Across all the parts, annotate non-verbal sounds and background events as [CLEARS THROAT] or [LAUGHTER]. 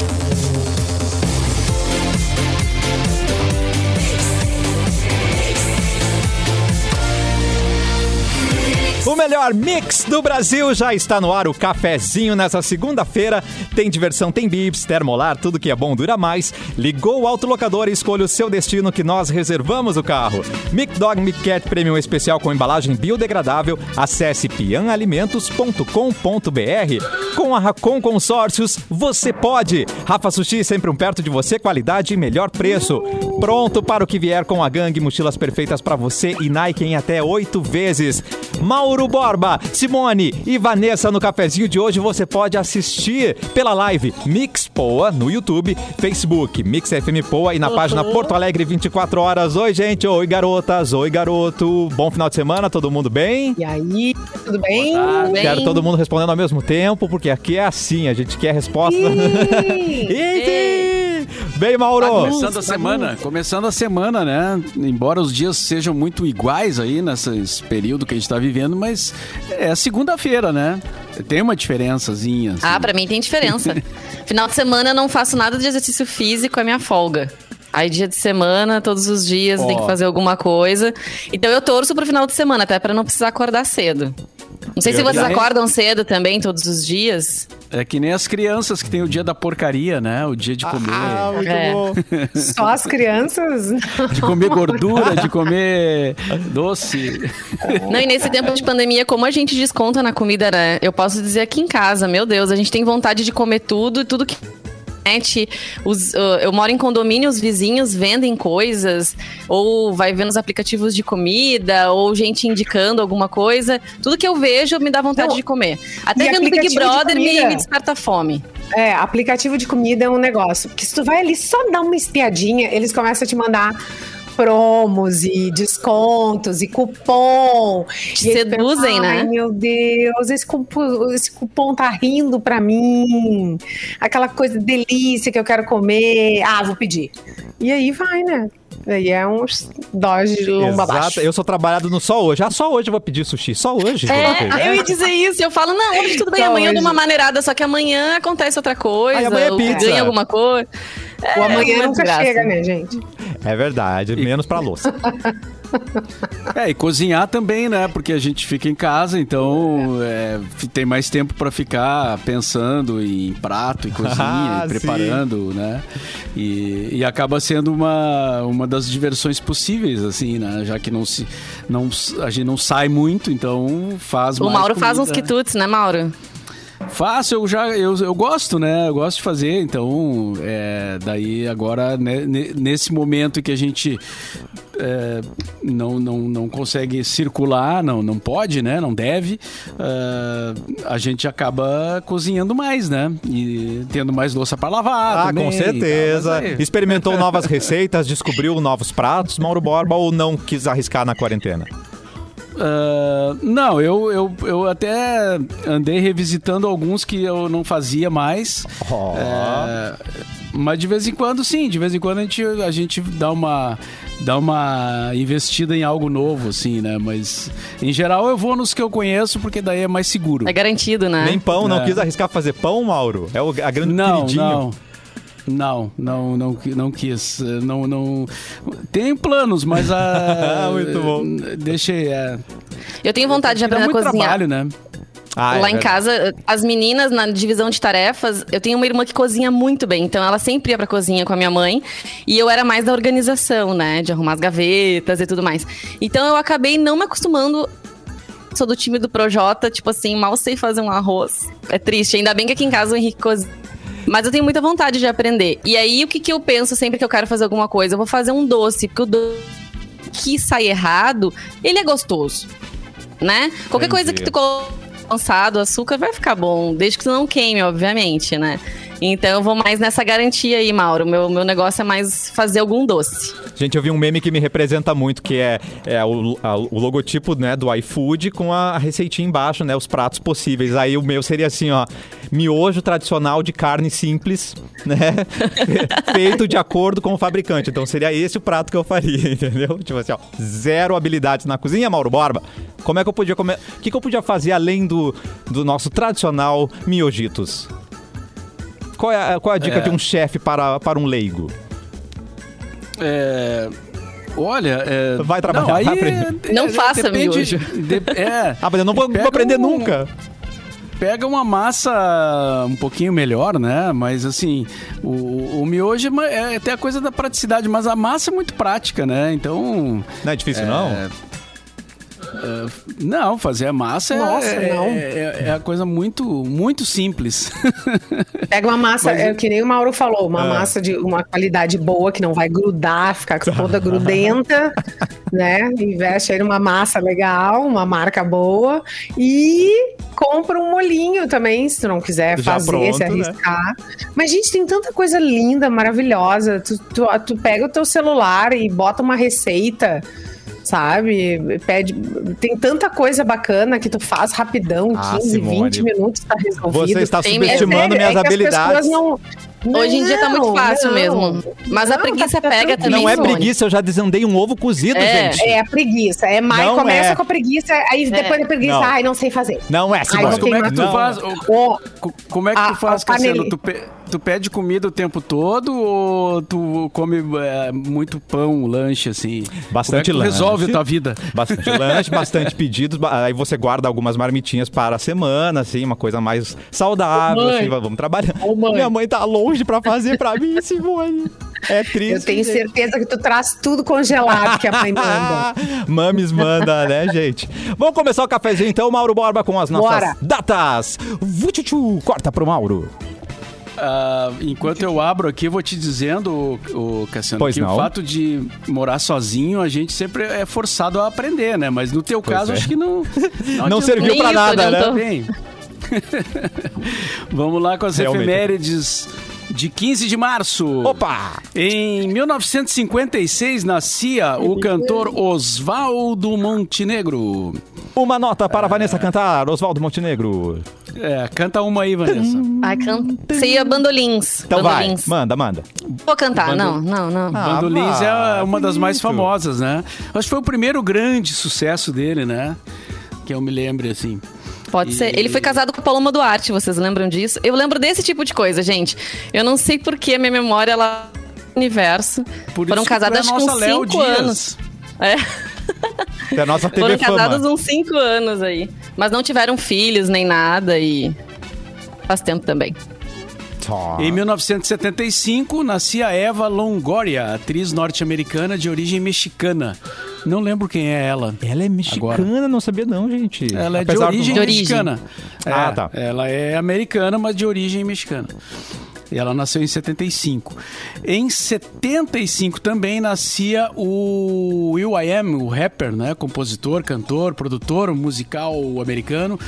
O melhor mix do Brasil já está no ar. O cafezinho nessa segunda-feira. Tem diversão, tem bips, termolar, tudo que é bom dura mais. Ligou o autolocador e escolha o seu destino que nós reservamos o carro. Mic Dog Mic Cat Premium especial com embalagem biodegradável. Acesse pianalimentos.com.br. Com a Racon Consórcios, você pode. Rafa Sushi sempre um perto de você, qualidade e melhor preço. Pronto para o que vier com a gangue, mochilas perfeitas para você e Nike em até oito vezes. Mauro Borba, Simone e Vanessa no cafezinho de hoje você pode assistir pela live Mix Poa no YouTube, Facebook Mix FM Poa e na página Porto Alegre 24 horas. Oi, gente. Oi, garotas. Oi, garoto. Bom final de semana, todo mundo bem? E aí, tudo bem? Tudo bem? Quero todo mundo respondendo ao mesmo tempo, porque aqui é assim, a gente quer resposta. [LAUGHS] Eita! Bem, Mauro. Tá começando a semana, começando a semana, né? Embora os dias sejam muito iguais aí nesse período que a gente tá vivendo, mas é segunda-feira, né? Tem uma diferençazinha. assim. Ah, pra mim tem diferença. [LAUGHS] Final de semana eu não faço nada de exercício físico, é minha folga. Aí dia de semana, todos os dias, Ó. tem que fazer alguma coisa. Então eu torço pro final de semana, até pra não precisar acordar cedo. Não sei se vocês acordam cedo também, todos os dias. É que nem as crianças que tem o dia da porcaria, né? O dia de comer, Ah, muito É. bom. [LAUGHS] Só as crianças? de comer gordura, de comer doce. Não, e nesse tempo de pandemia, como a gente desconta na comida, né? Eu posso dizer aqui em casa, meu Deus, a gente tem vontade de comer tudo e tudo que. Internet, Os, uh, eu moro em condomínio, os vizinhos vendem coisas, ou vai vendo os aplicativos de comida, ou gente indicando alguma coisa. Tudo que eu vejo me dá vontade Não, de comer. Até vendo Big aplicativo de Brother me, me desperta fome. É, aplicativo de comida é um negócio. Porque se tu vai ali só dar uma espiadinha, eles começam a te mandar promos e descontos e cupom. Te E seduzem, pensa, né? Ai, meu Deus, esse cupom, esse cupom tá rindo pra mim. Aquela coisa delícia que eu quero comer. Ah, vou pedir. E aí vai, né? Aí é uns dose de lomba. Eu sou trabalhado no só hoje. Ah, só hoje eu vou pedir sushi. Só hoje. É, eu ia dizer isso. Eu falo, não, hoje tudo bem, Só amanhã eu dou hoje. uma maneirada, só que amanhã acontece outra coisa. Aí amanhã é pizza. ganha alguma coisa. O amanhã uma nunca desgraça. chega, né, gente? É verdade. Menos pra louça. [LAUGHS] É, e cozinhar também, né? Porque a gente fica em casa, então é, f- tem mais tempo pra ficar pensando em prato e cozinha, [LAUGHS] Ah, e preparando, né? E, e acaba sendo uma, uma das diversões possíveis, assim, né? Já que não se, não, a gente não sai muito, então faz O mais Mauro faz uns comida. quitutes, né, Mauro? Faço, eu já eu, eu gosto, né? Eu gosto de fazer, então é, daí agora né, ne- nesse momento que a gente é, não, não, não consegue circular, não, não pode, né? Não deve, é, a gente acaba cozinhando mais, né? E tendo mais louça para lavar. Ah, também com tal, certeza. mas aí- Experimentou novas receitas, descobriu novos pratos, Mauro Borba, ou não quis arriscar na quarentena? Ah, não, eu, eu, eu até andei revisitando alguns que eu não fazia mais. É, mas de vez em quando, sim, de vez em quando a gente, a gente dá uma dá uma investida em algo novo, assim, né? Mas em geral eu vou nos que eu conheço porque daí é mais seguro. É garantido, né? Nem pão, não É. quis arriscar fazer pão, Mauro? É o a grande Não, queridinho. não. Não, não, não, não quis. Não, não. Tenho planos, mas a. [LAUGHS] Muito bom. Deixei. É, Eu tenho vontade de aprender a muito cozinhar. trabalho, né? Ah, é Lá em verdade. casa, as meninas na divisão de tarefas, eu tenho uma irmã que cozinha muito bem, então ela sempre ia pra cozinha com a minha mãe, e eu era mais da organização, né, de arrumar as gavetas e tudo mais. Então eu acabei não me acostumando sou do time do Projota, tipo assim, mal sei fazer um arroz. É triste, ainda bem que aqui em casa o Henrique cozinha. Mas eu tenho muita vontade de aprender. E aí, o que, que eu penso sempre que eu quero fazer alguma coisa? Eu vou fazer um doce, porque o doce que sai errado, ele é gostoso, né? Qualquer Entendi. coisa que tu colocar lançado, açúcar vai ficar bom, desde que tu não queime, obviamente, né? Então eu vou mais nessa garantia aí, Mauro. Meu, meu negócio é mais fazer algum doce. Gente, eu vi um meme que me representa muito, que é, é o, a- o logotipo né, do iFood com a receitinha embaixo, né? Os pratos possíveis. Aí o meu seria assim, ó. Miojo tradicional de carne simples, né? [LAUGHS] Feito de acordo com o fabricante. Então seria esse o prato que eu faria, [LAUGHS] entendeu? Tipo assim, ó. Zero habilidades na cozinha, Mauro Borba. Como é que eu podia comer? O que, que eu podia fazer além do, do nosso tradicional miojitos? Qual é, a- qual é a dica É. de um chefe para, para um leigo? É, olha, é, Vai trabalhar, não, aí, é, Não é, faça depende- miojo. de- é, [LAUGHS] Ah, mas eu não vou, não vou Pega aprender um- nunca. Pega uma massa um pouquinho melhor, né? Mas assim, o, o miojo é é até a coisa da praticidade, mas a massa é muito prática, né? Então. Não é difícil, não? Não, fazer a massa é- Nossa, é, não. é, é a coisa muito, muito simples. [LAUGHS] Pega uma massa, Mas- é, que nem o Mauro falou, uma Ah. massa de uma qualidade boa, que não vai grudar, ficar toda grudenta, [LAUGHS] né? Investe aí numa massa legal, uma marca boa e compra um molinho também, se tu não quiser Já fazer, pronto, se né? arriscar. Mas, gente, tem tanta coisa linda, maravilhosa. Tu, tu, tu pega o teu celular e bota uma receita. Sabe? Pede. Tem tanta coisa bacana que tu faz rapidão, Ah, 15, Simone. 20 minutos tá resolvido. Você está Tem subestimando É sério, minhas é que as habilidades. não- Hoje em dia tá muito fácil não. mesmo. Mas a Não, preguiça tá- tá pega também. Não é Simone. preguiça, eu já desandei um ovo cozido, É. gente. É a preguiça. É mais, Não começa é. com a preguiça, aí depois da preguiça, Não. ai, não sei fazer. Não é, Ai, Simone. Mas não como é que tu Não. faz? Ó, Co- Como é que A- tu faz, a Cassiano? Tu, pe- tu pede comida o tempo todo ou tu come é, muito pão, lanche, assim? Bastante Como é lanche. resolve a tua vida? Bastante lanche, bastante [LAUGHS] pedidos. Aí você guarda algumas marmitinhas para a semana, assim, uma coisa mais saudável. Ô, assim, vamos trabalhar. Ô, mãe. Minha mãe tá longe pra fazer pra mim, Simone. É triste. eu tenho gente. certeza que tu traz tudo congelado que a mãe manda. [LAUGHS] Mames manda, né, gente? Vamos começar o cafezinho então, Mauro Borba, com as nossas Bora. datas. Vuchuchu, corta pro Mauro. Ah, enquanto eu abro aqui, eu vou te dizendo, o, Cassiano, Pois que não. o fato de morar sozinho, a gente sempre é forçado a aprender, né? Mas no teu caso, é. acho que não. [LAUGHS] Não adiantou. serviu isso nada, né? adiantou. Bem. [LAUGHS] Vamos lá com as Realmente. efemérides de 15 de março. Opa! Em 1956 nascia o cantor Oswaldo Montenegro. Uma nota para Vanessa cantar, Oswaldo Montenegro. É, canta uma aí, Vanessa. Ai, cantei a bandolins. Então bandolins. vai, manda, manda. Vou cantar, Bando- não, não, não. Ah, Bandolins é uma das mais famosas, né? Acho que foi o primeiro grande sucesso dele, né? Que eu me lembre, assim. Pode E- ser. Ele foi casado com a Paloma Duarte, vocês lembram disso? Eu lembro desse tipo de coisa, gente. Eu não sei por que a minha memória, ela... Universo. Por Foram é que nossa uns Léo cinco Dias. anos. É, É a nossa TV foram casados Fama. uns cinco anos aí. Mas não tiveram filhos nem nada e faz tempo também. Só. Em 1975, nascia Eva Longoria, atriz norte-americana de origem mexicana. Não lembro quem é ela. Ela é mexicana, não sabia não, gente. Ela é de origem De origem. mexicana. Ah, É, tá. Ela é americana, mas de origem mexicana. E ela nasceu em 75. Em 75 também nascia o Will I Am, o rapper, né? Compositor, cantor, produtor musical americano,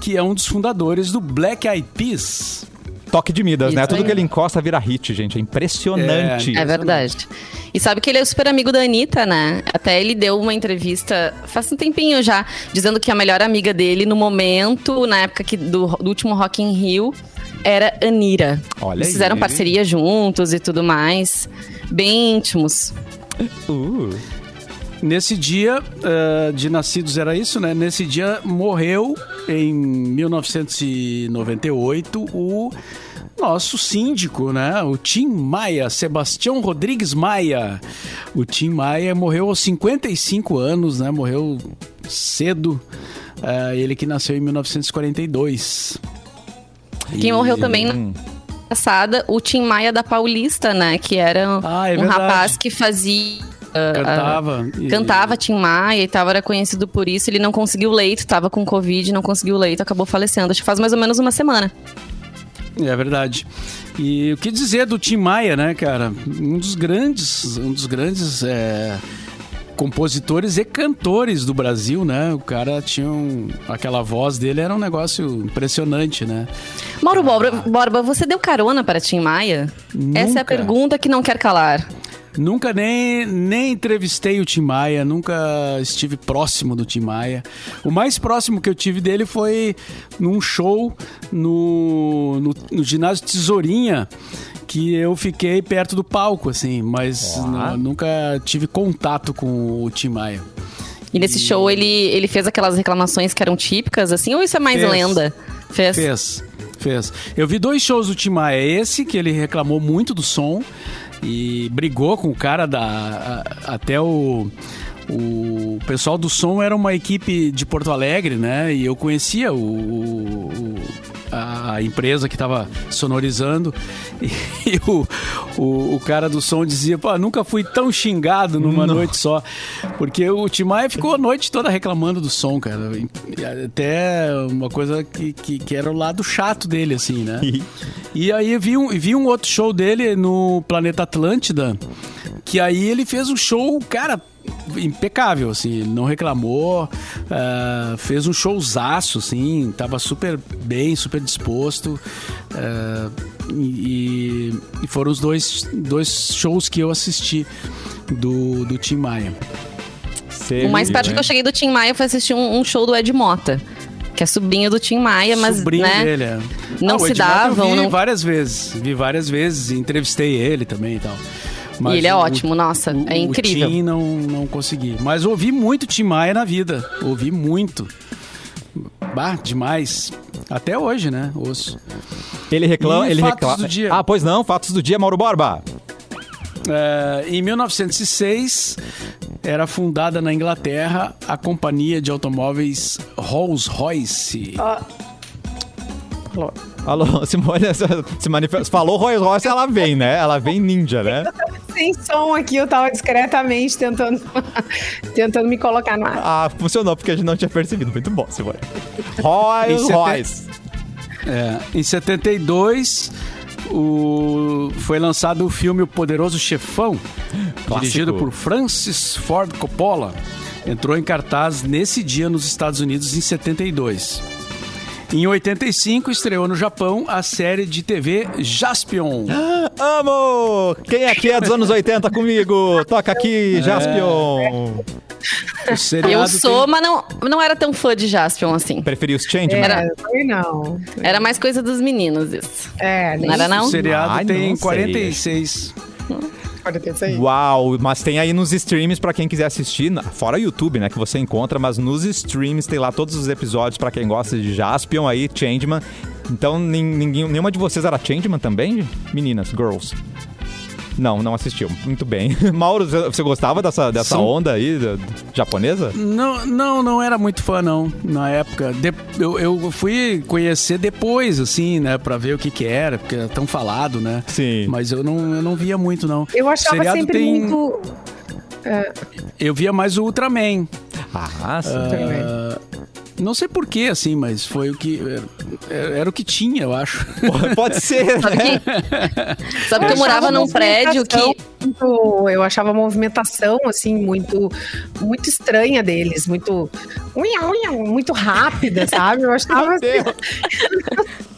que é um dos fundadores do Black Eyed Peas. Toque de Midas, né? Isso Tudo aí. que ele encosta vira hit, gente. É impressionante. É verdade. E sabe que ele é super amigo da Anitta, né? Até ele deu uma entrevista faz um tempinho já, dizendo que a melhor amiga dele no momento, na época que, do, do último Rock in Rio, era Anira. Olha Eles fizeram aí. parceria juntos e tudo mais. Bem íntimos. Uh. Nesse dia eh, de nascidos era isso, né? Nesse dia morreu em 1998 o nosso síndico, né? O Tim Maia, Sebastião Rodrigues Maia. O Tim Maia morreu aos 55 anos, né? Morreu cedo. Eh, ele que nasceu em 1942. Quem E- morreu também na passada, o Tim Maia da Paulista, né? Que era Ah, é um verdade. rapaz que fazia. Ah, Cantava. ah, e- Cantava Tim Maia e tal, era conhecido por isso. Ele não conseguiu leito, tava com Covid, não conseguiu leito, acabou falecendo. Acho que faz mais ou menos uma semana. É verdade. E o que dizer do Tim Maia, né, cara? Um dos grandes, um dos grandes é, compositores e cantores do Brasil, né? O cara tinha um, aquela voz dele era um negócio impressionante, né? Mauro Borba, Borba, você deu carona para Tim Maia? Essa é a Nunca. pergunta que não quer calar. Nunca nem, nem entrevistei o Tim Maia, nunca estive próximo do Tim Maia. O mais próximo que eu tive dele foi num show no, no, no ginásio Tesourinha, que eu fiquei perto do palco, assim, mas nunca tive contato com o Tim Maia. E nesse show ele, ele fez aquelas reclamações que eram típicas, assim, ou isso é mais Fez. lenda? Fez. Fez. Fez. Eu vi dois shows do Tim Maia. Esse, que ele reclamou muito do som e brigou com o cara da. a- até o. O pessoal do som era uma equipe de Porto Alegre, né? E eu conhecia o, o- o- a, empresa que estava sonorizando. [LAUGHS] E, o, o, o cara do som dizia: Pô, nunca fui tão xingado numa noite só. Porque o Tim Maia ficou a noite toda reclamando do som, cara. E Até uma coisa que, que, que era o lado chato dele, assim, né? E aí eu vi um, vi um outro show dele no Planeta Atlântida, que aí ele fez um show, cara, impecável, assim, não reclamou, ah, fez um showzaço, assim, tava super bem, super disposto. ah, e, e foram os dois, dois shows que eu assisti do, do Tim Maia. O mais perto né? que eu cheguei do Tim Maia foi assistir um, um show do Ed Mota, que é sobrinho do Tim Maia, mas Sobrinho né, dele, é. não o se davam. Eu vi não- várias vezes, vi várias vezes, entrevistei ele também e tal. Mas E ele é o- ótimo, nossa, o- é incrível. O Tim não, não consegui. Mas ouvi muito Tim Maia na vida. Ouvi muito. Bah, demais. Até hoje, né? Ouço. Ele reclama. E ele fatos reclama. do dia? Ah, pois não, fatos do dia, Mauro Borba. É, em 1906, era fundada na Inglaterra a companhia de automóveis Rolls-Royce. Alô, Simone [LAUGHS] se manifesta. Falou Rolls Royce, ela vem, né? Ela vem ninja, né? Sem som aqui, eu tava discretamente tentando, [LAUGHS] tentando me colocar no ar. Ah, funcionou porque a gente não tinha percebido. Muito bom, Simone. Sete- Royce. É, em 72, o, foi lançado o filme O Poderoso Chefão, dirigido por Francis Ford Coppola. Entrou em cartaz nesse dia nos Estados Unidos em 72. Em 85, estreou no Japão a série de TV Jaspion. Amo! Quem aqui é dos anos 80 comigo? Toca aqui, Jaspion. O seriado Eu tem- sou, mas não, não era tão fã de Jaspion assim. Preferi os Changeman? Era- É, não. Era mais coisa dos meninos isso. É, nem Não era não? O seriado Ai, tem não sei. 46. pode ter isso aí. Uau, mas tem aí nos streams pra quem quiser assistir, fora YouTube, né, que você encontra, mas nos streams tem lá todos os episódios pra quem gosta de Jaspion aí, Changeman. Então, nin- ninguém, nenhuma de vocês era Changeman também? Meninas, girls. Não, não assistiu. Muito bem. [LAUGHS] Mauro, você- gostava dessa, dessa São- onda aí da- japonesa? Não, não, não era muito fã, não, na época. De- eu, eu fui conhecer depois, assim, né, pra ver o que que era, porque era tão falado, né? Sim. Mas eu não, eu não via muito, não. Eu achava Seriado sempre tem- muito. Eu via mais o Ultraman. Ah, sim. Ah, não sei porquê, assim, mas foi o que... Era, era o que tinha, eu acho. Pode ser, né? Sabe que eu morava num prédio que. muito- eu achava a movimentação, assim, muito, muito estranha deles, muito. Muito rápida, sabe? Eu achava. Meu Deus. [LAUGHS]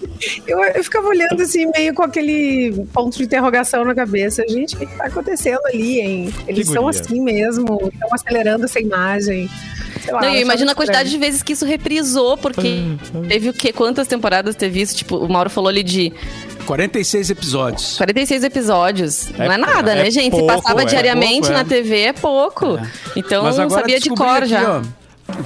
Eu, eu ficava olhando assim, meio com aquele ponto de interrogação na cabeça. Gente, o que, que tá acontecendo ali, hein? Eles são assim mesmo, estão acelerando essa imagem. Sei lá, Não, eu imagino a estranho. quantidade de vezes que isso reprisou, porque teve o quê? Quantas temporadas teve isso? Tipo, o Mauro falou ali de 46 episódios. 46 episódios. É não é nada, é né, gente? pouco, Se passava é diariamente pouco, é. na TV, é pouco. Então, Mas eu agora sabia de cor aqui, já. ó,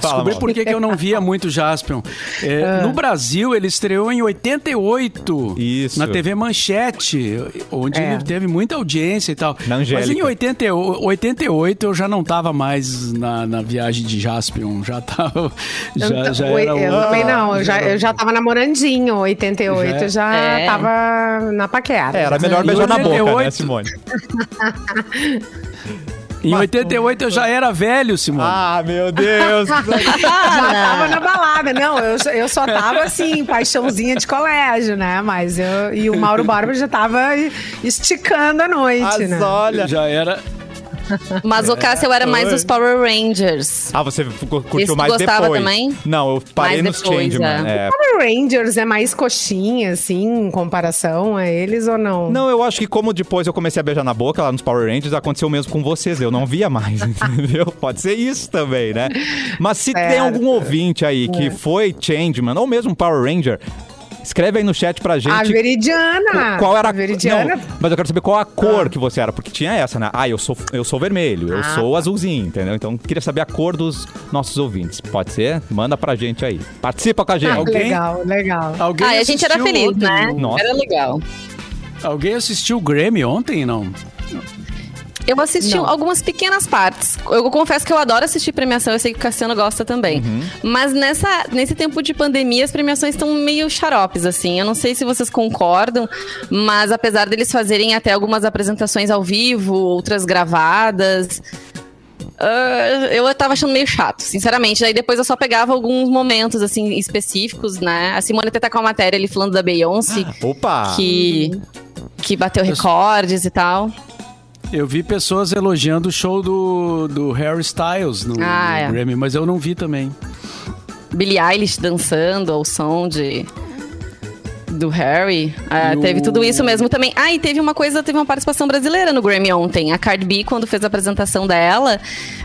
Descobri por que que eu não via muito Jaspion. É, Ah. No Brasil, ele estreou em 88. Isso. Na TV Manchete, onde É. ele teve muita audiência e tal. Na Mas em Angélica. 80, 88 eu já não tava mais na, na viagem de Jaspion. Já tava. Eu, Já, já eu, era eu outra- também não, eu já, eu já tava namorandinho, 88, eu já É. tava na paquera. É, era melhor beijar na boca, né, 88? Simone? [LAUGHS] Em 88 eu já era velho, Simone. Ah, meu Deus. [LAUGHS] Já tava na balada. Não, eu, eu só tava assim, paixãozinha de colégio, né? Mas eu. E o Mauro Borba já tava esticando a noite, Mas né? olha. Já era. Mas o Cássio eu era mais dos Power Rangers. Ah, você cu- curtiu Esse mais gostava depois. também? Não, eu parei Mais nos Changeman. é. É. Power Rangers é mais coxinha, assim, em comparação a eles ou não? Não, eu acho que como depois eu comecei a beijar na boca lá nos Power Rangers, aconteceu o mesmo com vocês. Eu não via mais, [LAUGHS] entendeu? Pode ser isso também, né? Mas se tem Certo. algum ouvinte aí que foi Changeman, ou mesmo Power Ranger, Escreve aí no chat pra gente. A Veridiana. Qual era a Veridiana? Não, mas eu quero saber qual a cor que você era, porque tinha essa, né? Ah, eu sou, eu sou vermelho, eu Ah, sou tá. azulzinho, entendeu? Então queria saber a cor dos nossos ouvintes. Pode ser? Manda pra gente aí. Participa com a gente. Ah, Alguém? legal, legal. Alguém Ah, a gente era feliz, ontem né? Nossa. Era legal. Alguém assistiu o Grammy ontem, não? Eu assisti Não. algumas pequenas partes. Eu confesso que eu adoro assistir premiação, eu sei que o Cassiano gosta também. Mas nessa, nesse tempo de pandemia, as premiações estão meio xaropes, assim. Eu não sei se vocês concordam, mas apesar deles fazerem até algumas apresentações ao vivo, outras gravadas. ah, eu tava achando meio chato, sinceramente. Daí depois eu só pegava alguns momentos, assim, específicos, né? A Simone até tá com a matéria ali falando da Beyoncé, Opa! que, que bateu recordes e tal. Eu vi pessoas elogiando o show do, do Harry Styles no, Ah, no é. Grammy, mas eu não vi também. Billie Eilish dançando ao som de do Harry. Ah, E o- Teve tudo isso mesmo também. Ah, e teve uma coisa, teve uma participação brasileira no Grammy ontem. A Cardi B, quando fez a apresentação dela,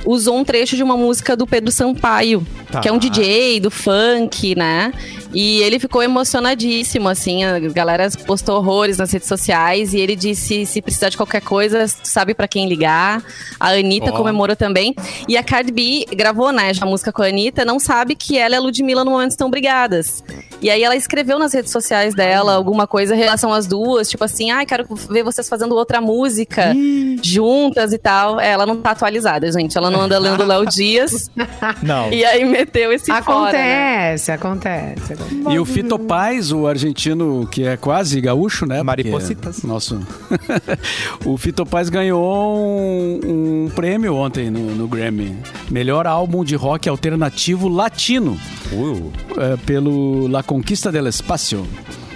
usou um trecho de uma música do Pedro Sampaio, Tá. que é um DJ do funk, né? E ele ficou emocionadíssimo, assim. A galera postou horrores nas redes sociais e ele disse: se precisar de qualquer coisa, sabe pra quem ligar. A Anitta Ó. comemorou também. E a Cardi B gravou, né, já a música com a Anitta, não sabe que ela e a Ludmilla no momento estão brigadas. E aí ela escreveu nas redes sociais dela alguma coisa em relação às duas, tipo assim, ai, quero ver vocês fazendo outra música juntas e tal. Ela não tá atualizada, gente. Ela não anda lendo Léo Dias. Não. E aí meteu esse fora, né? Acontece, acontece, acontece. E o Fito Paz, o argentino, que é quase gaúcho, né? Maripositas. é Nosso. [LAUGHS] o Fito Paz ganhou um, um prêmio ontem no, no Grammy. Melhor álbum de rock alternativo latino, Uh, é, pelo La Conquista del Espacio.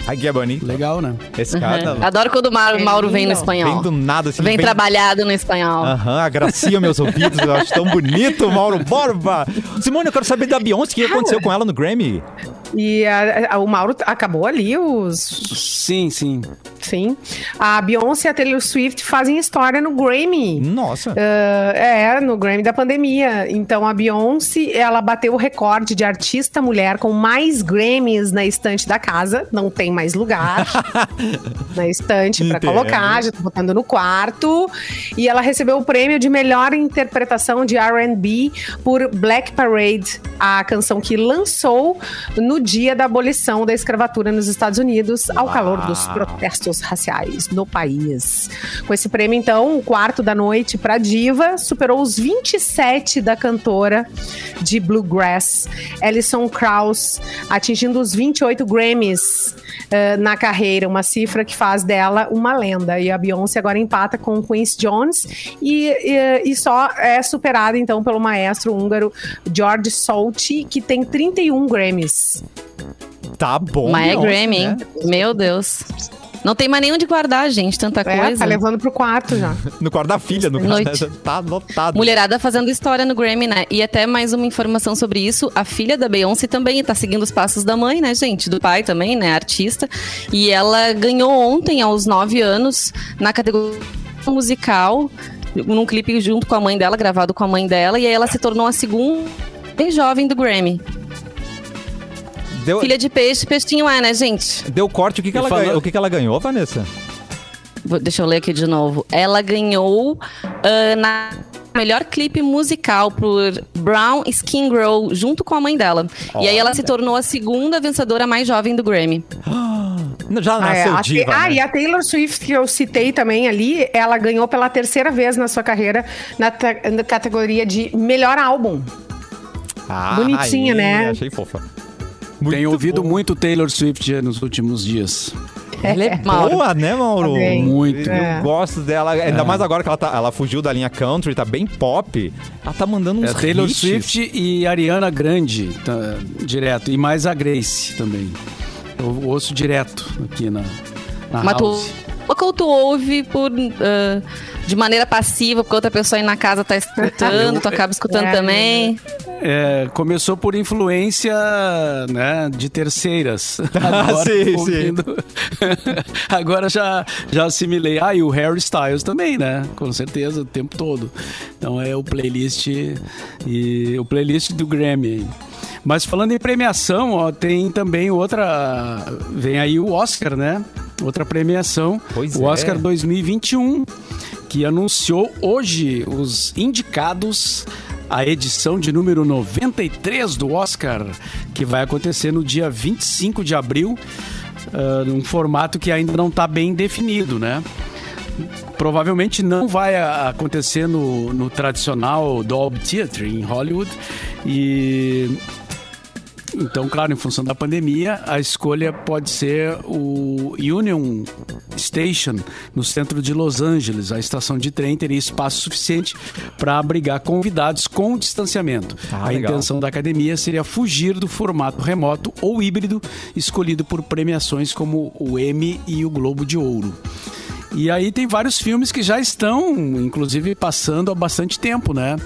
ai, que é bonito. Legal, né? Esse cara Uhum. Adoro quando o Mauro, Mauro vem no espanhol. vem do nada, assim. Vem trabalhado no espanhol. Aham, agracia meus ouvidos, eu acho tão bonito, Mauro Borba. Simone, eu quero saber da Beyoncé, o que aconteceu com ela no Grammy? E a- a- o Mauro acabou ali, os. Sim, sim. Sim. A Beyoncé e a Taylor Swift fazem história no Grammy. Nossa. Ah, é, no Grammy da pandemia. Então a Beyoncé, ela bateu o recorde de artista mulher com mais Grammys na estante da casa. Não tem mais lugar [LAUGHS] na estante para Entendo. colocar, já tô botando no quarto. E ela recebeu o prêmio de melhor interpretação de R&B por Black Parade, a canção que lançou no dia da abolição da escravatura nos Estados Unidos, ao calor dos Uau. protestos raciais no país. Com esse prêmio, então, o quarto da noite para diva superou os 27 da cantora de bluegrass, Alison Krauss, atingindo os 28 Grammys eh, na carreira, uma cifra que faz dela uma lenda. E a Beyoncé agora empata com Quincy Jones e, e, e só é superada então pelo maestro húngaro George Solti, que tem 31 Grammys. Tá bom. Mas é Beyoncé, Grammy, hein? né? Meu Deus. Não tem mais nem onde guardar, gente, tanta É, coisa. tá levando pro quarto já. [LAUGHS] No quarto da filha, no Noite. caso. Tá lotado. Mulherada fazendo história no Grammy, né? E até mais uma informação sobre isso. A filha da Beyoncé também tá seguindo os passos da mãe, né, gente? Do pai também, né? Artista. E ela ganhou ontem, aos 9 anos, na categoria musical, num clipe junto com a mãe dela, gravado com a mãe dela. E aí ela se tornou a segunda jovem do Grammy. Deu, Filha de peixe, peixinho é, né, gente? deu corte. O que, que, ela, ganhou, o que, que ela ganhou, Vanessa? Vou- Deixa eu ler aqui de novo. Ela ganhou ah, na melhor clipe musical por Brown Skin Girl, junto com a mãe dela. E aí ela se tornou a segunda vencedora mais jovem do Grammy. [GASPS] Já Ah, é, nasceu a- diva, ah, né? e a Taylor Swift, que eu citei também ali, ela ganhou pela terceira vez na sua carreira na, na categoria de melhor álbum. Ah, bonitinha, aí, né? Achei fofa. Muito Tenho ouvido bom. muito Taylor Swift nos últimos dias. Ela é Mauro. boa, né, Mauro? Tá bem. Muito. Eu É. gosto dela. Ainda mais agora que ela, tá, ela fugiu da linha country, tá bem pop. Ela tá mandando uns É Taylor hits. Swift e Ariana Grande, tá, direto. E mais a Grace também. Eu ouço direto aqui na, na Mas tu, house. Ou tu ouve por, ah, de maneira passiva, porque outra pessoa aí na casa tá escutando, tu acaba escutando É, também. É, começou por influência né, de terceiras. [LAUGHS] [LAUGHS] Agora, sim, ouvindo- [LAUGHS] Agora já, já assimilei. Ah, e o Harry Styles também, né? Com certeza, o tempo todo. Então é o playlist e o playlist do Grammy. Mas falando em premiação, ó, tem também outra. Vem aí o Oscar, né? Outra premiação. Pois o é. Oscar 2021, que anunciou hoje os indicados à edição de número 93 do Oscar, que vai acontecer no dia 25 de abril, ah, num formato que ainda não está bem definido, né? provavelmente não vai acontecer no, no tradicional Dolby Theatre em Hollywood e então, claro, em função da pandemia, a escolha pode ser o Union Station, no centro de Los Angeles. A estação de trem teria espaço suficiente para abrigar convidados com distanciamento. Ah, a legal. intenção da academia seria fugir do formato remoto ou híbrido escolhido por premiações como o Emmy e o Globo de Ouro. E aí tem vários filmes que já estão, inclusive, passando há bastante tempo, né?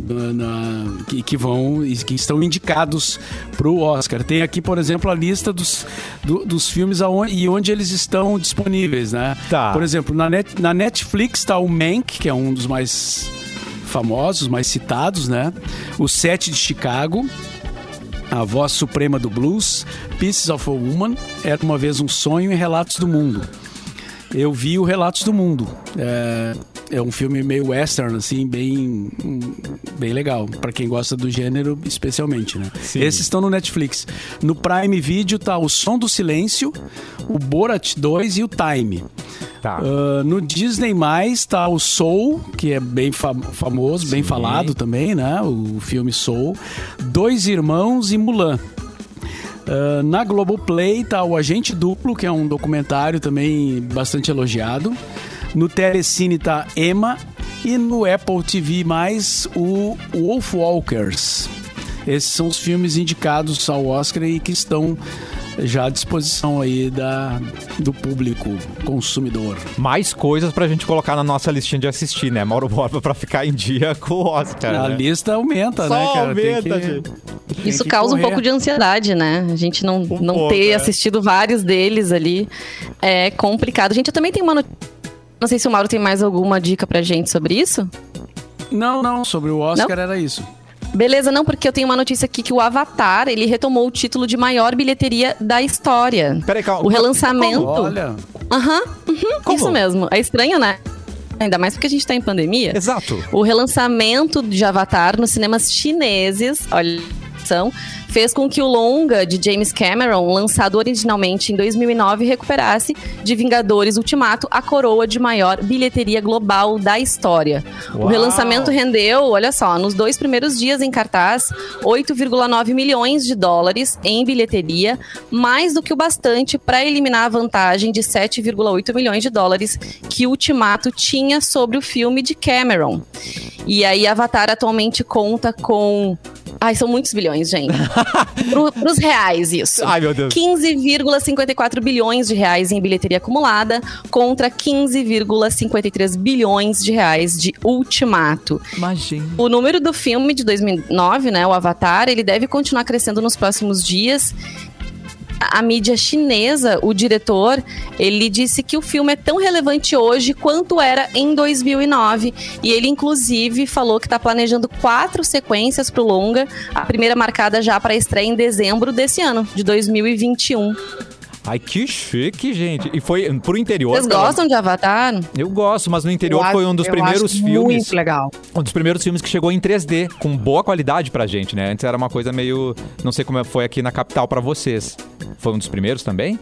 Na- que, que vão que estão indicados para o Oscar. Tem aqui, por exemplo, a lista dos, do- dos filmes aonde, e onde eles estão disponíveis, né? Tá. Por exemplo, na, net, na Netflix está o Mank, que é um dos mais famosos, mais citados, né? O Sete de Chicago, a Voz Suprema do Blues, Pieces of a Woman, Era Uma Vez um Sonho e Relatos do Mundo. Eu vi o Relatos do Mundo. É, é um filme meio western, assim, bem, bem legal. Pra quem gosta do gênero, especialmente, né? Sim. Esses estão no Netflix. No Prime Video tá O Som do Silêncio, o Borat 2 e o Time. Tá. Ah, no Disney Mais tá o Soul, que é bem fa- famoso, bem falado também, né? O filme Soul. Dois Irmãos e Mulan. Ah, na Globoplay tá o Agente Duplo, que é um documentário também bastante elogiado. No Telecine tá Emma. E no Apple TV+, o Wolf Walkers. Esses são os filmes indicados ao Oscar e que estão já à disposição aí da, do público consumidor. Mais coisas pra gente colocar na nossa listinha de assistir, né? Mauro Borba pra ficar em dia com o Oscar. A né? lista aumenta, Só né, cara? aumenta, que, gente. tem Isso causa um correr. pouco de ansiedade, né? A gente não, não pouco, ter é. assistido vários deles ali é complicado. Gente, eu também tenho uma notícia. Não sei se o Mauro tem mais alguma dica pra gente sobre isso. Não, não, sobre o Oscar era isso. Beleza, não, porque eu tenho uma notícia aqui que o Avatar, ele retomou o título de maior bilheteria da história. Peraí, calma. O relançamento. Olha, Aham, uhum, Como? isso mesmo. É estranho, né? Ainda mais porque a gente tá em pandemia. Exato. O relançamento de Avatar nos cinemas chineses, olha, são, fez com que o longa de James Cameron, lançado originalmente em 2009, recuperasse de Vingadores Ultimato a coroa de maior bilheteria global da história. Uau. O relançamento rendeu, olha só, nos dois primeiros dias em cartaz, 8,9 milhões de dólares em bilheteria, mais do que o bastante para eliminar a vantagem de 7,8 milhões de dólares que o Ultimato tinha sobre o filme de Cameron. E aí Avatar atualmente conta com Ai, são muitos bilhões, gente. [LAUGHS] Pro, pros reais, isso. Ai, meu Deus. 15,54 bilhões de reais em bilheteria acumulada contra 15,53 bilhões de reais de Ultimato. Imagina. O número do filme de 2009, né, o Avatar, ele deve continuar crescendo nos próximos dias. A mídia chinesa, o diretor, ele disse que o filme é tão relevante hoje quanto era em 2009. E ele, inclusive, falou que está planejando quatro sequências para o longa, a primeira marcada já para estreia em dezembro desse ano, de 2021. Ai, que chique, gente. E foi pro interior. Vocês gostam de Avatar? Eu gosto, mas no interior Eu foi acho- um dos eu primeiros acho filmes. Muito legal. Um dos primeiros filmes que chegou em 3D, com boa qualidade pra gente, né? Antes era uma coisa meio. Não sei como foi aqui na capital pra vocês. Foi um dos primeiros também?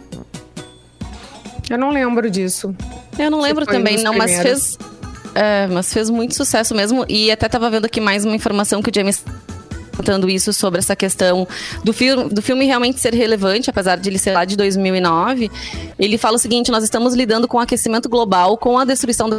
Eu não lembro disso. Eu não lembro também, não, mas fez. É, mas fez muito sucesso mesmo. E até tava vendo aqui mais uma informação que o James contando isso sobre essa questão do filme, do filme realmente ser relevante, apesar de ele ser lá de 2009. Ele fala o seguinte: nós estamos lidando com o aquecimento global, com a destruição do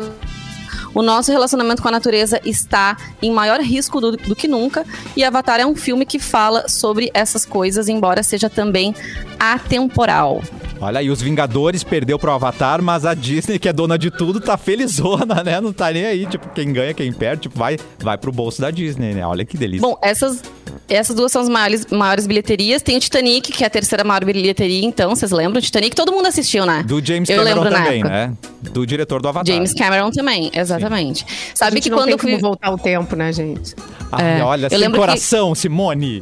o nosso relacionamento com a natureza está em maior risco do, do que nunca. E Avatar é um filme que fala sobre essas coisas, embora seja também atemporal. Olha aí, os Vingadores perdeu pro Avatar, mas a Disney, que é dona de tudo, tá felizona, né? Não tá nem aí. Tipo, quem ganha, quem perde, tipo, vai, vai pro bolso da Disney, né? Olha que delícia. Bom, essas, essas duas são as maiores, maiores bilheterias. Tem o Titanic, que é a terceira maior bilheteria, então, vocês lembram? O Titanic todo mundo assistiu, né? do James eu Cameron também, época. né? Do diretor do Avatar. James Cameron também, exatamente. a Sabe gente que não quando tem como voltar o tempo, né, gente? Ai, É, olha, eu sem lembro que- coração, Simone.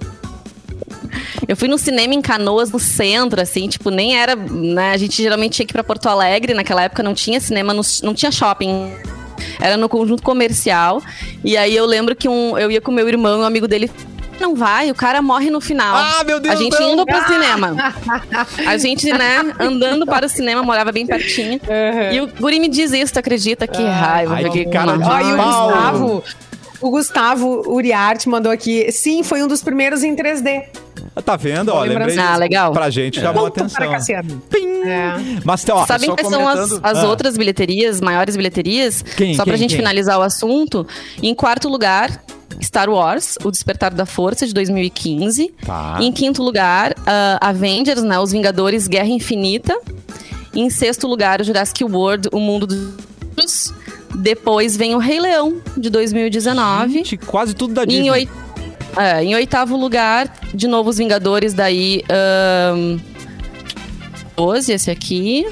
Eu fui no cinema em Canoas, no centro, assim, tipo, nem era. Né, a gente geralmente tinha que ir pra Porto Alegre, naquela época não tinha cinema, no, não tinha shopping. Era no conjunto comercial. E aí eu lembro que um, eu ia com meu irmão, um amigo dele. Não vai, o cara morre no final. Ah, meu Deus, A gente não. indo pro cinema. [LAUGHS] A gente, né, andando para o cinema, morava bem pertinho. E o Guri me diz isso, tu acredita? Que raiva. Ai, peguei que cara de Ó, e o. Gustavo, o Gustavo Uriarte mandou aqui. Sim, foi um dos primeiros em 3D. Tá vendo? Ó, lembrei. Ah, legal. Pra gente chamou a Ponto atenção. Pim. É. Mas, ó, Sabem quais são as, comentando- as Ah. outras bilheterias, maiores bilheterias? Quem, Só pra quem, gente quem? finalizar o assunto. Em quarto lugar, Star Wars, O Despertar da Força, de 2015. Tá. Em quinto lugar, ah, Avengers, né, Os Vingadores, Guerra Infinita. Em sexto lugar, o Jurassic World, O Mundo dos... Depois vem o Rei Leão, de 2019. gente, quase tudo da Em, Disney. É, em oitavo lugar, de novo os Vingadores, daí. ahn, 12, esse aqui.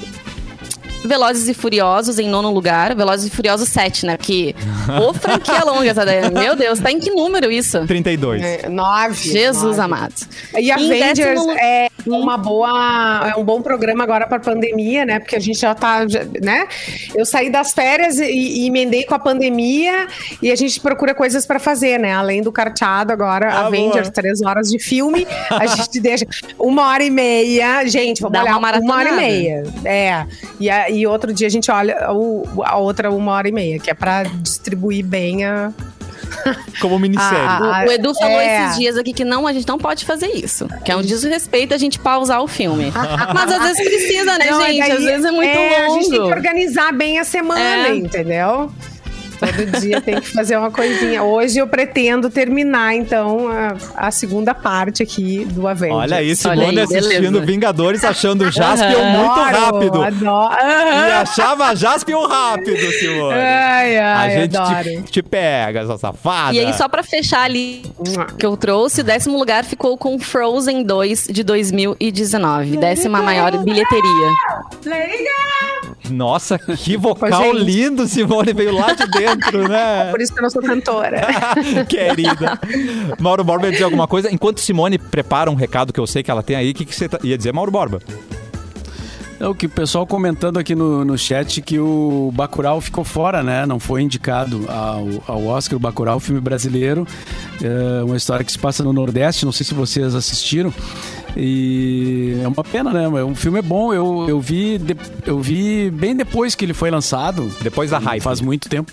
Velozes e Furiosos em nono lugar. Velozes e Furiosos 7, né? Que. Ô, [LAUGHS] franquia longa essa daí. Meu Deus, tá em que número isso? 32. É, nove. Jesus nove. amado. E Avengers décimo- é uma boa, é um bom programa agora para pandemia, né? Porque a gente já tá, já- né? Eu saí das férias e, e emendei com a pandemia e a gente procura coisas para fazer, né? Além do carteado agora, Ah, Avengers, boa. três horas de filme, a gente [LAUGHS] deixa uma hora e meia, gente, vamos Dá olhar uma uma, hora e meia, é. E, a- e outro dia a gente olha o, a outra uma hora e meia, que é para distribuir bem a Como minissérie. Ah, O, o Edu falou é. esses dias aqui que não, a gente não pode fazer isso. Que é um desrespeito a gente pausar o filme. [LAUGHS] Mas às vezes precisa, né, Não, gente? daí- às vezes é muito A gente tem que longo. organizar bem a semana, É. entendeu? Todo dia tem que fazer uma coisinha. Hoje eu pretendo terminar, então, a, a segunda parte aqui do Avengers. Olha aí, Olha Simone aí, assistindo beleza. Vingadores, achando o Jaspion Aham. muito Adoro, rápido. Adoro. E Aham. achava Jaspion rápido, Simone. Ai, A ai, gente adoro. te, te pega, essa safada. E aí, só pra fechar ali que eu trouxe, o décimo lugar ficou com Frozen 2 de 2019. Décima maior bilheteria. Nossa, que vocal Gente. lindo, Simone. Veio lá de dentro, né? [LAUGHS] Por isso que eu não sou cantora. [LAUGHS] Querida. Mauro Borba ia dizer alguma coisa? Enquanto Simone prepara um recado que eu sei que ela tem aí, o que, que você tá- ia dizer, Mauro Borba? É o que o pessoal comentando aqui no, no chat que o Bacurau ficou fora, né? Não foi indicado ao, ao Oscar, o Bacurau, filme brasileiro. É uma história que se passa no Nordeste, não sei se vocês assistiram. E é uma pena, né? O filme é bom, eu, eu, vi, de- eu vi bem depois que ele foi lançado. Depois da hype. Faz muito tempo.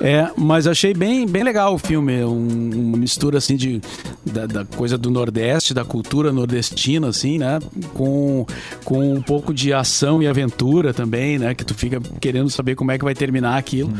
É, mas achei bem, bem legal o filme. É um- uma mistura, assim, de, da, da coisa do Nordeste, da cultura nordestina, assim, né? Com, com um pouco de ação e aventura também, né? Que tu fica querendo saber como é que vai terminar aquilo.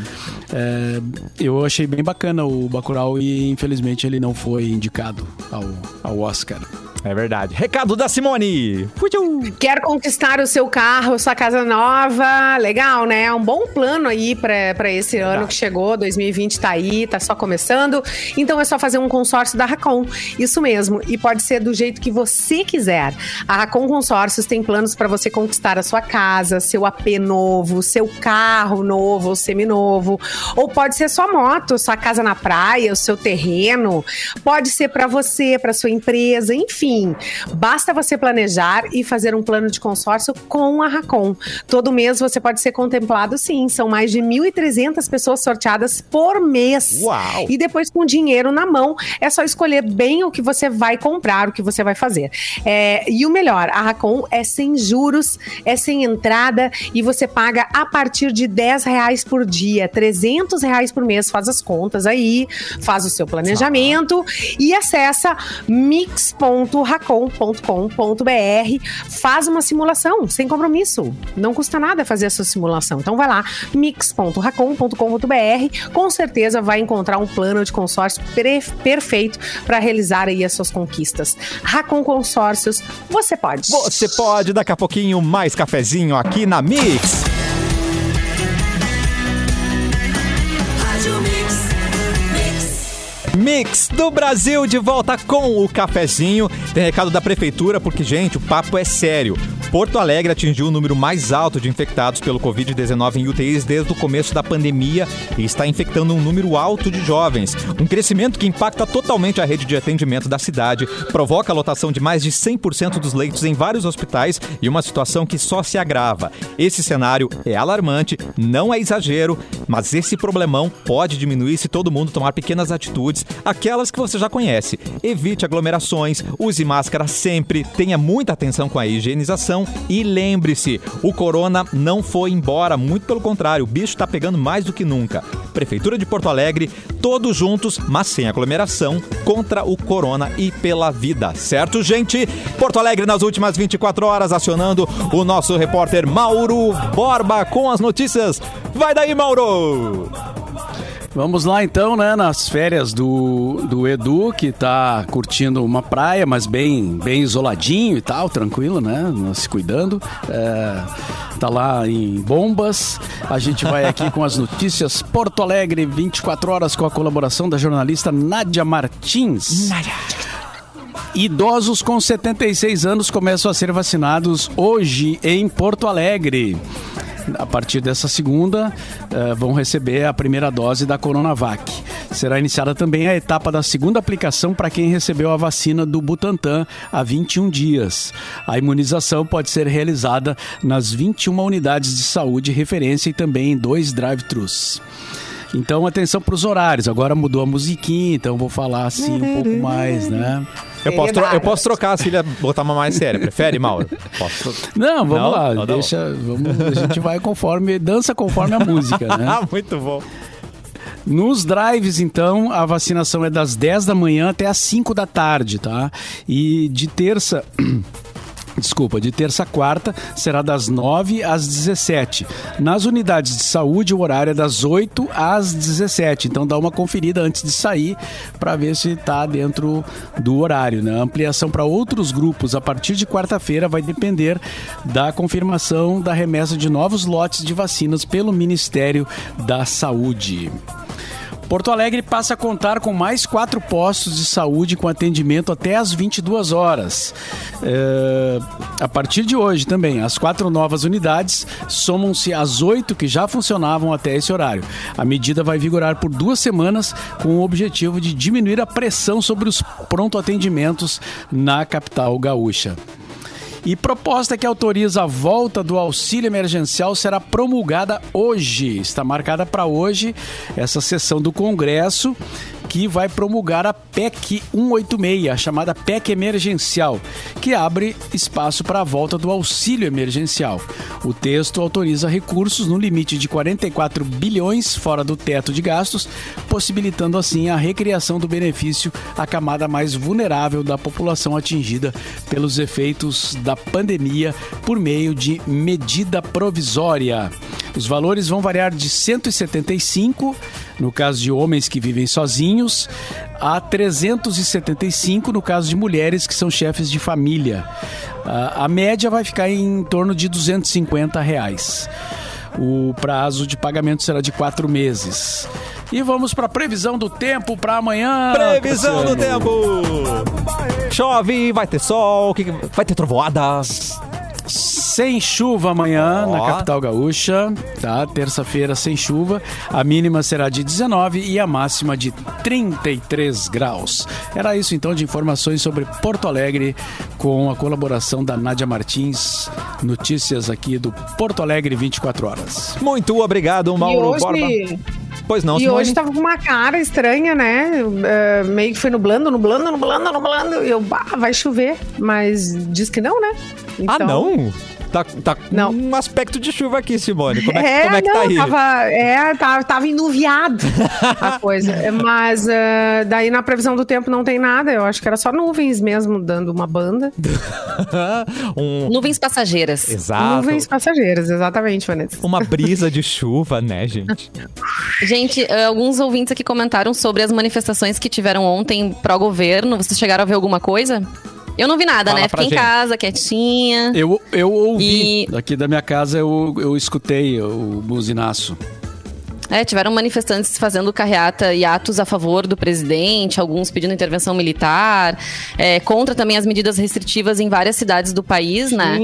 É, eu achei bem bacana o Bacurau e, infelizmente, ele não foi indicado ao, ao Oscar. É verdade. Recado da Simone. Fuiu. Quer conquistar o seu carro, sua casa nova? Legal, né? É um bom plano aí para esse ano que chegou. 2020 tá aí, tá só começando. Então é só fazer um consórcio da Racon. Isso mesmo. E pode ser do jeito que você quiser. A Racon Consórcios tem planos para você conquistar a sua casa, seu AP novo, seu carro novo ou seminovo. Ou pode ser sua moto, sua casa na praia, o seu terreno. Pode ser para você, para sua empresa, enfim. Basta você planejar e fazer um plano de consórcio com a Racon. Todo mês você pode ser contemplado, sim. São mais de 1.300 pessoas sorteadas por mês. Uau! E depois, com dinheiro na mão, é só escolher bem o que você vai comprar, o que você vai fazer. É, e o melhor, a Racon é sem juros, é sem entrada e você paga a partir de 10 reais por dia, 300 reais por mês. Faz as contas aí, faz o seu planejamento e acessa mix.racon.com.br. Faz uma simulação sem compromisso. Não custa nada fazer essa simulação. Então vai lá, mix.racon.com.br. Com certeza vai encontrar um plano de consórcio perfeito para realizar aí as suas conquistas. Racon Consórcios, você pode. Você pode, daqui a pouquinho, mais cafezinho aqui na Mix. Mix do Brasil de volta com o cafezinho. Tem recado da prefeitura, porque, gente, o papo é sério. Porto Alegre atingiu o número mais alto de infectados pelo Covid-19 em UTIs desde o começo da pandemia e está infectando um número alto de jovens. Um crescimento que impacta totalmente a rede de atendimento da cidade, provoca a lotação de mais de 100% dos leitos em vários hospitais e uma situação que só se agrava. Esse cenário é alarmante, não é exagero, mas esse problemão pode diminuir se todo mundo tomar pequenas atitudes, aquelas que você já conhece. Evite aglomerações, use máscara sempre, tenha muita atenção com a higienização e lembre-se, o corona não foi embora, muito pelo contrário, o bicho está pegando mais do que nunca. Prefeitura de Porto Alegre, todos juntos, mas sem aglomeração, contra o corona e pela vida, certo, gente? Porto Alegre nas últimas 24 horas acionando o nosso repórter Mauro Borba com as notícias. Vai daí, Mauro! Vamos lá então, né? Nas férias do, do Edu, que tá curtindo uma praia, mas bem, bem isoladinho e tal, tranquilo, né? Se cuidando. É, tá lá em Bombas. A gente vai aqui com as notícias Porto Alegre, 24 horas, com a colaboração da jornalista Nádia Martins. Idosos com 76 anos começam a ser vacinados hoje em Porto Alegre. A partir dessa segunda, eh, vão receber a primeira dose da Coronavac. Será iniciada também a etapa da segunda aplicação para quem recebeu a vacina do Butantan há 21 dias. A imunização pode ser realizada nas 21 unidades de saúde referência e também em dois drive-thrus. Então, atenção para os horários. Agora mudou a musiquinha, então vou falar assim um pouco mais, né? Eu posso, tro- eu posso trocar se ele botar uma mais séria. Prefere, Mauro? Posso. Não, vamos Não? lá. Não, tá deixa, vamos, a gente vai conforme, dança conforme a música, né? [LAUGHS] Ah, muito bom. Nos drives, então, a vacinação é das 10 da manhã até as 5 da tarde, tá? E de terça. [CLEARS THROAT] Desculpa, de terça a quarta será das 9 às 17. Nas unidades de saúde, o horário é das 8 às 17. Então dá uma conferida antes de sair para ver se está dentro do horário. Né? A ampliação para outros grupos a partir de quarta-feira vai depender da confirmação da remessa de novos lotes de vacinas pelo Ministério da Saúde. Porto Alegre passa a contar com mais quatro postos de saúde com atendimento até às 22 horas. É, a partir de hoje também, as quatro novas unidades somam-se às oito que já funcionavam até esse horário. A medida vai vigorar por duas semanas com o objetivo de diminuir a pressão sobre os pronto-atendimentos na capital gaúcha. E proposta que autoriza a volta do auxílio emergencial será promulgada hoje. Está marcada para hoje essa sessão do Congresso que vai promulgar a PEC 186, a chamada PEC emergencial, que abre espaço para a volta do auxílio emergencial. O texto autoriza recursos no limite de 44 bilhões fora do teto de gastos, possibilitando assim a recriação do benefício à camada mais vulnerável da população atingida pelos efeitos da pandemia por meio de medida provisória. Os valores vão variar de 175 no caso de homens que vivem sozinhos, a 375 no caso de mulheres que são chefes de família. A, a média vai ficar em torno de 250 reais. O prazo de pagamento será de quatro meses. E vamos para a previsão do tempo para amanhã. Previsão do Cassiano. tempo. Chove, vai ter sol, vai ter trovoadas. Sem chuva amanhã Ó. na capital gaúcha, tá? Terça-feira sem chuva. A mínima será de 19 e a máxima de 33 graus. Era isso então de informações sobre Porto Alegre com a colaboração da Nádia Martins. Notícias aqui do Porto Alegre 24 horas. Muito obrigado, E Mauro hoje, Borba. Pois não, e Simone? hoje tava com uma cara estranha, né? É, meio que foi nublando, nublando, nublando, nublando. E eu, bah, vai chover. Mas diz que não, né? Ah, Então- não? Tá, tá com Não. um aspecto de chuva aqui, Simone. Como é, que- É, como é que não, tá aí? Tava, é, tava, tava enuviado a [LAUGHS] coisa. Mas ah, daí na previsão do tempo não tem nada. Eu acho que era só nuvens mesmo, dando uma banda. [LAUGHS] um, Nuvens passageiras. exato. Nuvens passageiras, exatamente, Vanessa. Uma [LAUGHS] brisa de chuva, né, gente? Gente, eh, alguns ouvintes aqui comentaram sobre as manifestações que tiveram ontem pró-governo. Vocês chegaram a ver alguma coisa? Eu não vi nada, Fala né? Fiquei em gente. casa, quietinha. Eu, eu ouvi, E- daqui da minha casa eu, eu escutei o buzinaço. É, tiveram manifestantes fazendo carreata e atos a favor do presidente, alguns pedindo intervenção militar, é, contra também as medidas restritivas em várias cidades do país, né?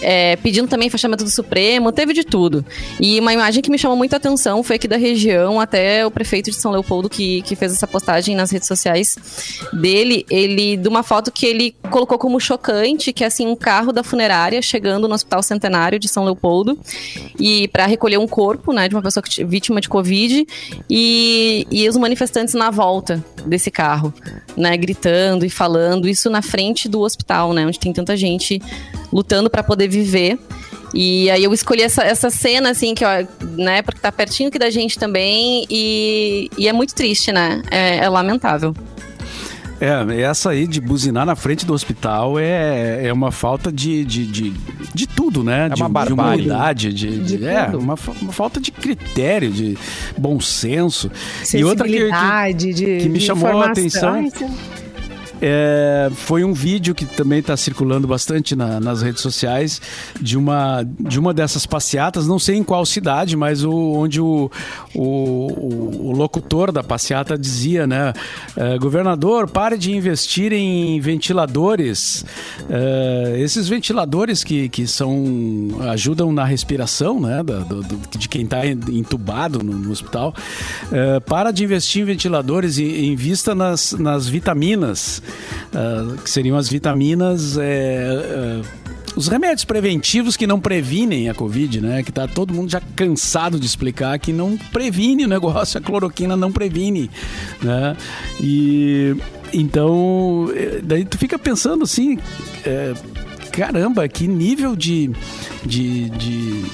É, pedindo também fechamento do Supremo, teve de tudo. E uma imagem que me chamou muita atenção foi aqui da região, até o prefeito de São Leopoldo que, que fez essa postagem nas redes sociais dele, ele de uma foto que ele colocou como chocante, que é assim um carro da funerária chegando no Hospital Centenário de São Leopoldo e para recolher um corpo, né, de uma pessoa que, vítima de covid e, e os manifestantes na volta desse carro, né, gritando e falando isso na frente do hospital, né, onde tem tanta gente lutando para poder viver. E aí eu escolhi essa, essa cena, assim, que, ó, né, porque tá pertinho aqui da gente também, e, e é muito triste, né? É, é lamentável. É, essa aí de buzinar na frente do hospital é, é uma falta de, de, de, de tudo, né? É de, uma barbárie. De humanidade, de, de, De é, uma, uma falta de critério, de bom senso. E outra que, que, que me de chamou a atenção Ai. É, foi um vídeo que também está circulando bastante na- nas redes sociais de uma, de uma dessas passeatas, não sei em qual cidade, mas o, onde o, o, o- locutor da passeata dizia, né? é, governador, pare de investir em ventiladores. É, esses ventiladores que, que são ajudam na respiração, né? do- de quem está entubado no, no hospital. É, para de investir em ventiladores e invista nas, nas vitaminas, ah, que seriam as vitaminas. é, é, os remédios preventivos que não previnem a Covid, né? Que tá todo mundo já cansado de explicar que não previne o negócio, a cloroquina não previne, né? E então, eh, daí tu fica pensando assim, é, caramba, que nível de, de, de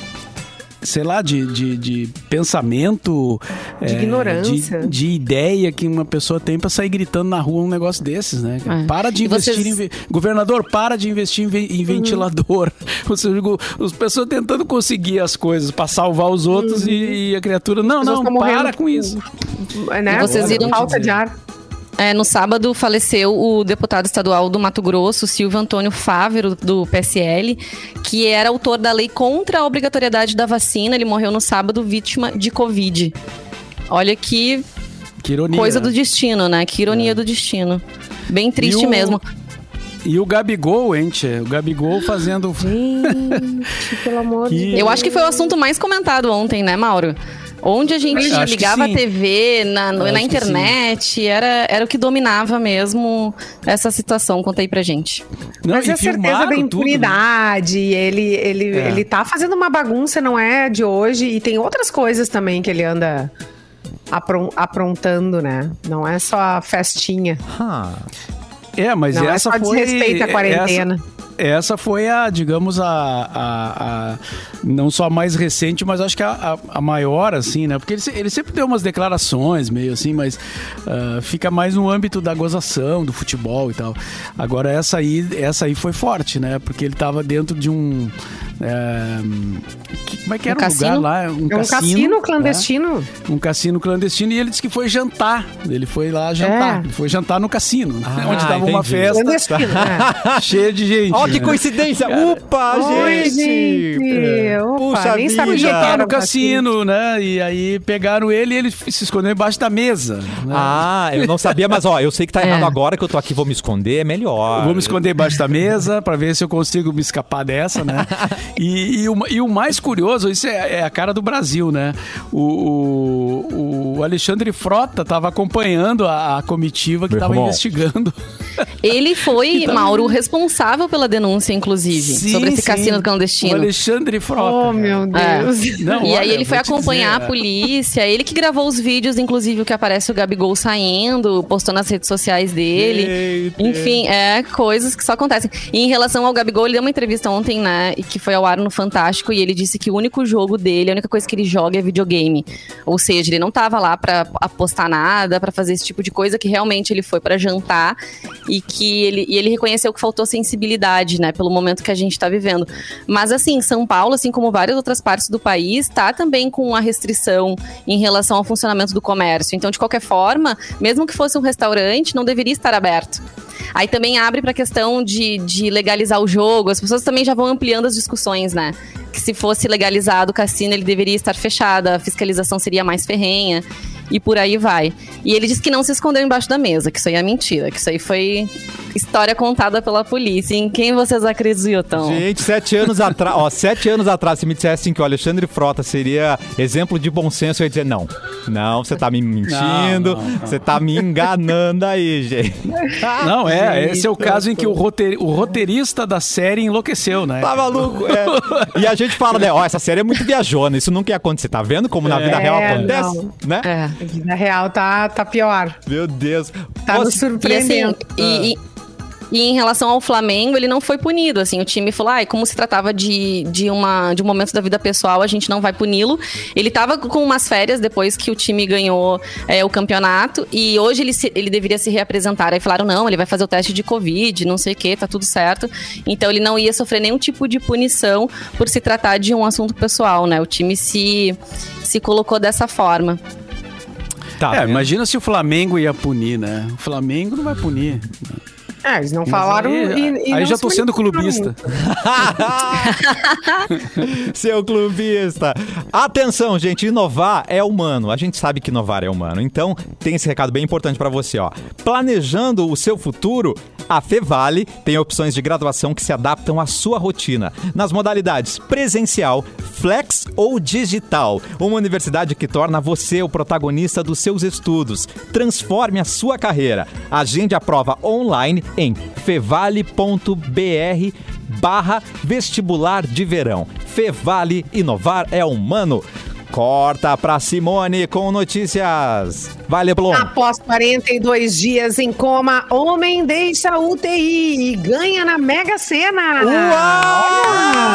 sei lá, de, de, de pensamento, De é, ignorância. de, de ideia que uma pessoa tem pra sair gritando na rua um negócio desses, né? É. Para de E investir vocês- em ve- governador, para de investir em, ve- em ventilador. [LAUGHS] Ou seja, as pessoas tentando conseguir as coisas pra salvar os outros e, e a criatura não, não, para com isso. Né? E vocês viram- Falta de ar. É, no sábado faleceu o deputado estadual do Mato Grosso, Silvio Antônio Fávero, do PSL, que era autor da lei contra a obrigatoriedade da vacina. Ele morreu no sábado vítima de Covid. Olha que Que ironia. coisa né? do destino, né? Que ironia do destino. Bem triste E o- mesmo. E o Gabigol, hein, tchê? O Gabigol fazendo. Gente, pelo amor de Que- Deus. Eu acho que foi o assunto mais comentado ontem, né, Mauro? Onde a gente Acho ligava a. TV, na, na internet, era, era o que dominava mesmo essa situação. Conta aí pra gente. Não, Mas e é a certeza da tudo, né? impunidade. Ele, ele, É. ele tá fazendo uma bagunça, não é de hoje. E tem outras coisas também que ele anda apron- aprontando, né? Não é só a festinha. Ah, É, mas não essa é só foi. desrespeito à quarentena. Essa, essa foi a, digamos, a, a- a- Não só a mais recente, mas acho que a, a- a maior, assim, né? Porque ele, ele sempre deu umas declarações meio assim, mas ah, fica mais no âmbito da gozação, do futebol e tal. Agora, essa aí, essa aí foi forte, né? Porque ele tava dentro de um. é, que- como é que Um era o lugar cassino? lá? É um cassino né? clandestino. um cassino clandestino e ele disse que foi jantar. Ele foi lá jantar. É. Ele foi jantar no cassino, né? Ah, onde tava uma entendi. festa Clandestino, [LAUGHS] né? cheia de gente. Ó, que coincidência! Upa, Oi, gente! gente! Opa, Puxa nem vida. sabia era no cassino, né? E aí pegaram ele e ele se escondeu embaixo da mesa. né? Ah, eu não sabia, mas ó, eu sei que tá [LAUGHS] É. errado agora que eu tô aqui, vou me esconder, é melhor. Eu Vou me esconder embaixo da mesa para ver se eu consigo me escapar dessa, né? [LAUGHS] E, e o, e o mais curioso, isso é, é a cara do Brasil, né? O, o- o Alexandre Frota estava acompanhando a, a comitiva que Meu estava irmão. investigando. Ele [LAUGHS] foi, Então- Mauro, o responsável pela denúncia, inclusive, Sim, sobre esse sim. cassino O clandestino. Alexandre Frota. Oh, cara. meu É. Deus. Não, e aí olha, ele foi acompanhar dizer, a polícia, ele que gravou os vídeos, inclusive o que aparece o Gabigol saindo, postou nas redes sociais dele. Eita. Enfim, é coisas que só acontecem. E em relação ao Gabigol, ele deu uma entrevista ontem, né, e que foi ao ar no Fantástico, e ele disse que o único jogo dele, a única coisa que ele joga é videogame. Ou seja, ele não tava lá pra apostar nada, pra fazer esse tipo de coisa, que realmente ele foi pra jantar e que ele, e ele reconheceu que faltou sensibilidade, né, pelo momento que a gente tá vivendo. Mas assim, São Paulo, assim como várias outras partes do país, tá também com a restrição em relação ao funcionamento do comércio. Então, de qualquer forma, mesmo que fosse um restaurante, não deveria estar aberto. Aí também abre para a questão de, de legalizar o jogo. As pessoas também já vão ampliando as discussões, né? Que se fosse legalizado o cassino, ele deveria estar fechado, a fiscalização seria mais ferrenha. E por aí vai. E ele disse que não se escondeu embaixo da mesa, que isso aí é mentira, que isso aí foi história contada pela polícia. Em quem vocês acreditam? Gente, sete anos atrás, ó, sete anos atrás, se me dissessem que o Alexandre Frota seria exemplo de bom senso, eu ia dizer não. Não, você tá me mentindo, Não, não, você tá me enganando aí, gente. Não, é, esse é o caso em que o, roteir- o roteirista da série enlouqueceu, né? Tá maluco? É. E a gente fala, né? Ó, essa série é muito viajona, isso nunca ia acontecer. Tá vendo como na vida É, real acontece? não. Né? É. A vida real tá, tá pior. Meu Deus. Tá Ô, nos E, assim, surpreendendo. e, e- e em relação ao Flamengo, ele não foi punido, assim, o time falou, ai, como se tratava de, de, uma, de um momento da vida pessoal, a gente não vai puni-lo. Ele tava com umas férias depois que o time ganhou é, o campeonato, e hoje ele, se- ele deveria se reapresentar. Aí falaram, não, ele vai fazer o teste de Covid, não sei o que, tá tudo certo. Então ele não ia sofrer nenhum tipo de punição por se tratar de um assunto pessoal, né? O time se, se colocou dessa forma. Tá É, imagina se o Flamengo ia punir, né? O Flamengo não vai punir. É, eles não Mas falaram. aí, e, e aí não já tô sendo clubista. [LAUGHS] Seu clubista. Atenção, gente, inovar é humano. A gente sabe que inovar é humano. Então, tem esse recado bem importante pra você, ó. Planejando o seu futuro, a Fevale tem opções de graduação que se adaptam à sua rotina, nas modalidades presencial, flex ou digital. Uma universidade que torna você o protagonista dos seus estudos. Transforme a sua carreira. Agende a prova online em fevale.br barra vestibular de verão. Fevale Inovar é humano. Corta pra Simone com notícias. Vai, Leblon. Após 42 dias em coma, homem deixa a UTI e ganha na Mega Sena. Uau!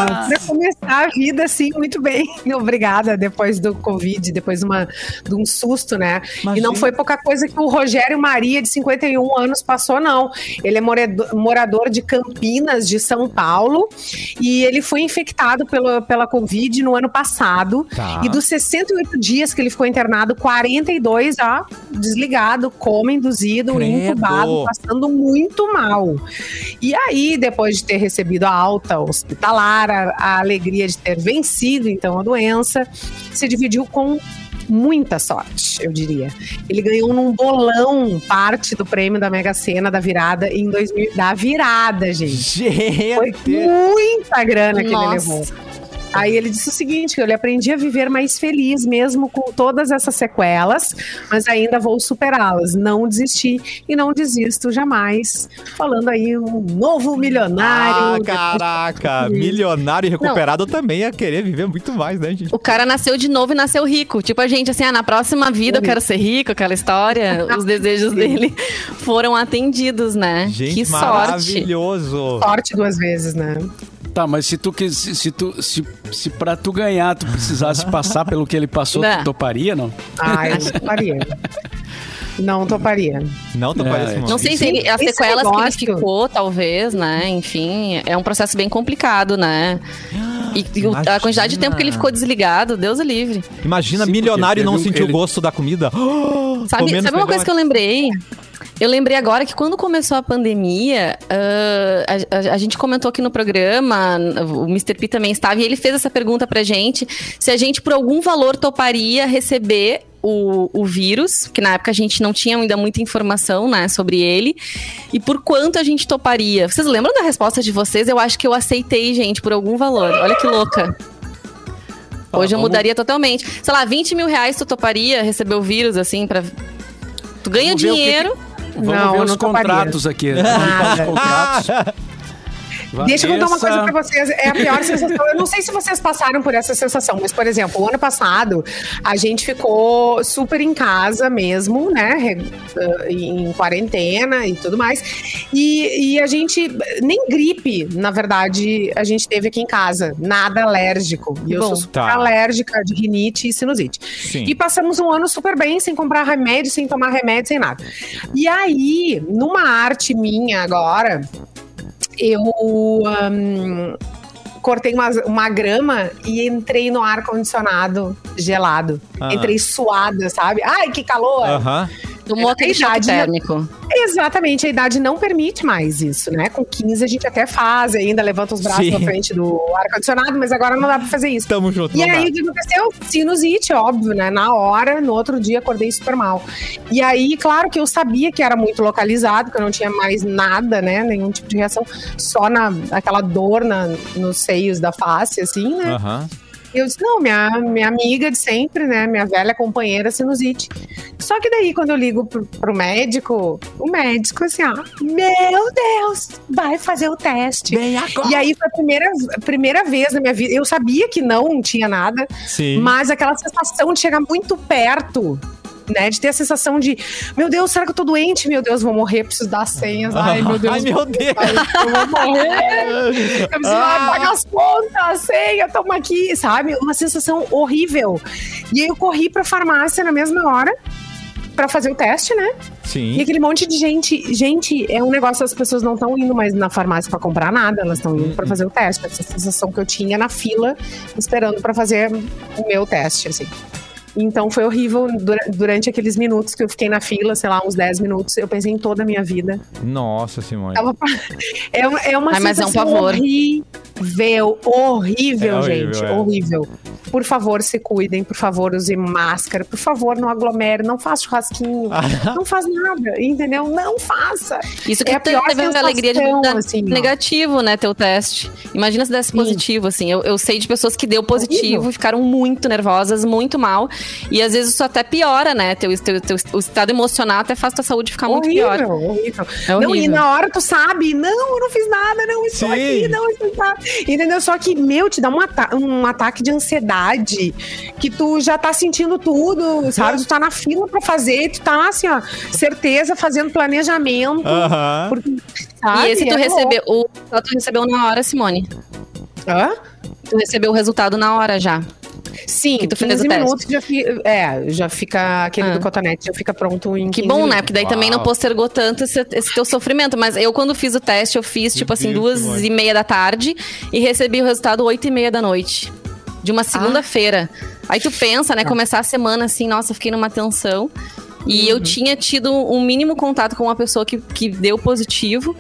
Olha, Pra começar a vida, assim, muito bem. [LAUGHS] Obrigada, depois do Covid, depois de, uma, de um susto, né? Imagina. E não foi pouca coisa que o Rogério Maria, de 51 anos, passou, não. Ele é morador, de Campinas, de São Paulo, e ele foi infectado pelo, pela Covid no ano passado. Tá. E dos 68 dias que ele ficou internado, 42 já desligado, coma induzido, Credo. entubado, passando muito mal. E aí, depois de ter recebido a alta hospitalar, a, a alegria de ter vencido então a doença, se dividiu com muita sorte, eu diria. Ele ganhou num bolão parte do prêmio da Mega Sena da virada em 2000, da virada, gente. Foi Gente. muita grana que Nossa. ele levou. Aí ele disse o seguinte: que ele aprendi a viver mais feliz, mesmo com todas essas sequelas, mas ainda vou superá-las. Não desisti e não desisto jamais. Falando aí um novo Ah, milionário. caraca. [LAUGHS] Milionário e recuperado também ia querer viver muito mais, né, gente? O cara nasceu de novo e nasceu rico. Tipo a gente, assim, ah, na próxima vida eu quero ser rico, aquela história. [LAUGHS] Os desejos dele foram atendidos, né? Gente, que sorte. maravilhoso. Sorte duas vezes, né? Tá, mas se tu quis, se, se tu se, se pra tu ganhar tu precisasse passar pelo que ele passou, Não. tu toparia, não? Ah, eu não toparia. Não toparia. Não tô É, parecendo. Não sei se ele, as sequelas que ele ficou, talvez, né? Enfim, é um processo bem complicado, né? E, e Imagina. a quantidade de tempo que ele ficou desligado, Deus o livre. Imagina Sim, milionário e não sentir ele- o gosto da comida. [GASPS] Sabe, sabe uma coisa que eu lembrei? Eu lembrei agora que quando começou a pandemia, ah, a, a- a gente comentou aqui no programa, o Mr. P também estava, e ele fez essa pergunta pra gente: se a gente, por algum valor, toparia receber o, o vírus, que na época a gente não tinha ainda muita informação né, sobre ele, e por quanto a gente toparia. Vocês lembram da resposta de vocês? Eu acho que eu aceitei, gente, por algum valor. Olha que louca. Hoje eu mudaria totalmente. Sei lá, 20 mil reais tu toparia receber o vírus, assim, pra. Tu ganha Vamos ver o que que- dinheiro. Vamos Não, ver os contratos aqui. Vamos ver os [LAUGHS] contratos. Deixa eu contar uma Vanessa- coisa pra vocês. É a pior sensação. Eu não sei se vocês passaram por essa sensação, mas, por exemplo, o ano passado a gente ficou super em casa mesmo, né? eh, Em quarentena e tudo mais. E, e a gente, nem gripe, na verdade, a gente teve aqui em casa. Nada alérgico. E eu Bom. sou super Tá. alérgica de rinite e sinusite. Sim. E passamos um ano super bem, sem comprar remédio, sem tomar remédio, sem nada. E aí, numa arte minha agora, eu ahn, cortei uma, uma grama e entrei no ar-condicionado gelado. Ah. Entrei suada, sabe? Ai, que calor! Aham. Tomou É aquele choque verdade, né? térmico. Exatamente, a idade não permite mais isso, né? Com 15 a gente até faz, ainda levanta os braços Sim. na frente do ar-condicionado, mas agora não dá pra fazer isso. Tamo junto, E aí, dá. o que aconteceu? Sinusite, óbvio, né? Na hora, no outro dia, acordei super mal. E aí, claro que eu sabia que era muito localizado, que eu não tinha mais nada, né? Nenhum tipo de reação, só na aquela dor na, nos seios da face, assim, né? Aham. Eu disse, não, minha, minha amiga de sempre, né? Minha velha companheira sinusite. Só que daí, quando eu ligo pro, pro médico, o médico, assim, ó, meu Deus, vai fazer o teste. E aí foi a primeira, a primeira vez na minha vida. Eu sabia que não tinha nada, Sim. mas aquela sensação de chegar muito perto. Né, de ter a sensação de, meu Deus, será que eu tô doente? Meu Deus, vou morrer, preciso dar as senhas. Ai, meu Deus. Ai, meu Deus. Eu vou morrer. Eu preciso Ah. pagar as contas, senha, toma aqui, sabe? Uma sensação horrível. E aí eu corri pra farmácia na mesma hora pra fazer o teste, né? E Sim. aquele monte de gente. Gente, é um negócio, as pessoas não estão indo mais na farmácia pra comprar nada, elas estão indo pra fazer o teste. Essa sensação que eu tinha na fila, esperando pra fazer o meu teste, assim. Então foi horrível dura- durante aqueles minutos que eu fiquei na fila, sei lá, uns 10 minutos. Eu pensei em toda a minha vida. Nossa, Simone. [LAUGHS] É uma, é uma Ai, mas é um sensação pavor. horrível, horrível, É horrível, gente, é. horrível. Por favor, se cuidem, por favor, use máscara, por favor, não aglomere, não faça churrasquinho, não faz nada, entendeu? Não faça. Isso que É a pior teve a alegria de dar assim, negativo, né, teu teste. Imagina se desse Sim. positivo, assim. Eu, eu sei de pessoas que deu positivo Horrível. e ficaram muito nervosas, muito mal. E às vezes isso até piora, né? Teu, teu, teu- o estado emocional até faz tua saúde ficar muito horrível, pior. horrível. É Não, e horrível. na hora tu sabe, não, eu não fiz nada, não, estou Sim. aqui, não, estou tá. Entendeu? Só que, meu, te dá um, ata- um ataque de ansiedade, que tu já tá sentindo tudo, sabe? Tu tá na fila pra fazer, tu tá assim, ó, certeza, fazendo planejamento. Aham. Porque, sabe? e esse tu É recebeu, o tu recebeu na hora, Simone. Hã? Tu recebeu o resultado na hora já. Sim, Que tu fez 15 o teste. minutos já, fi- é, já fica, aquele Ah. do cotonete já fica pronto em Que 15 bom, né? minutos. Porque daí também não Uau. postergou tanto esse, esse teu sofrimento. Mas eu, quando fiz o teste, eu fiz, tipo assim, duas e meia da tarde e recebi o resultado oito e meia da noite. De uma segunda-feira. Aí tu pensa, né? Começar a semana assim, nossa, fiquei numa tensão. E eu tinha tido um mínimo contato com uma pessoa que, que deu positivo.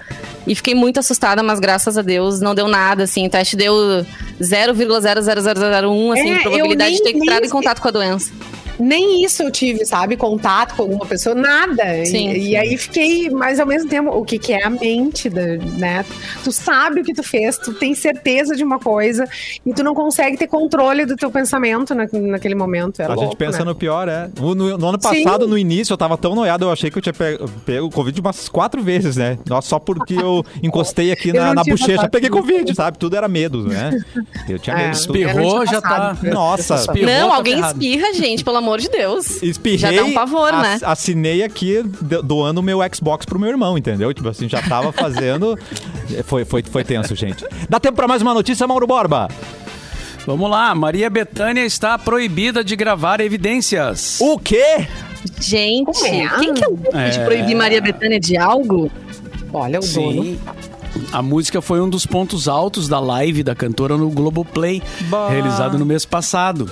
E fiquei muito assustada, mas graças a Deus não deu nada, assim. O teste deu 0,00001, assim, É, probabilidade nem- de ter nem entrado em sei- contato com a doença. Nem isso eu tive, sabe? Contato com alguma pessoa, nada. E- Sim. E, aí fiquei, mas ao mesmo tempo, o que, que é a mente, da, né? Tu sabe o que tu fez, tu tem certeza de uma coisa e tu não consegue ter controle do teu pensamento na, naquele momento. É a louco, gente pensa né? no pior, é. No, no- no ano passado, Sim. no início, eu tava tão noiado, eu achei que eu tinha pego, pego Covid umas quatro vezes, né? Nossa, só porque eu encostei aqui [LAUGHS] na, na bochecha. Peguei Covid, sabe? Tudo era medo, né? Eu tinha É. medo. não Espirrou, já tá. Nossa, Espirrou, não, tá alguém espirra, gente, pelo amor de Deus. Espirrei, Já dá um pavor, né? ass- Assinei aqui do- doando o meu Xbox pro meu irmão, entendeu? Tipo assim, já tava fazendo. [LAUGHS] foi, foi, foi tenso, gente. Dá tempo pra mais uma notícia, Mauro Borba? Vamos lá, Maria Bethânia está proibida de gravar evidências. O quê? Gente, é? quem que é o louco de É. proibir Maria Bethânia de algo? Olha, o dono. A música foi um dos pontos altos da live da cantora no Globoplay, Bah. realizado no mês passado.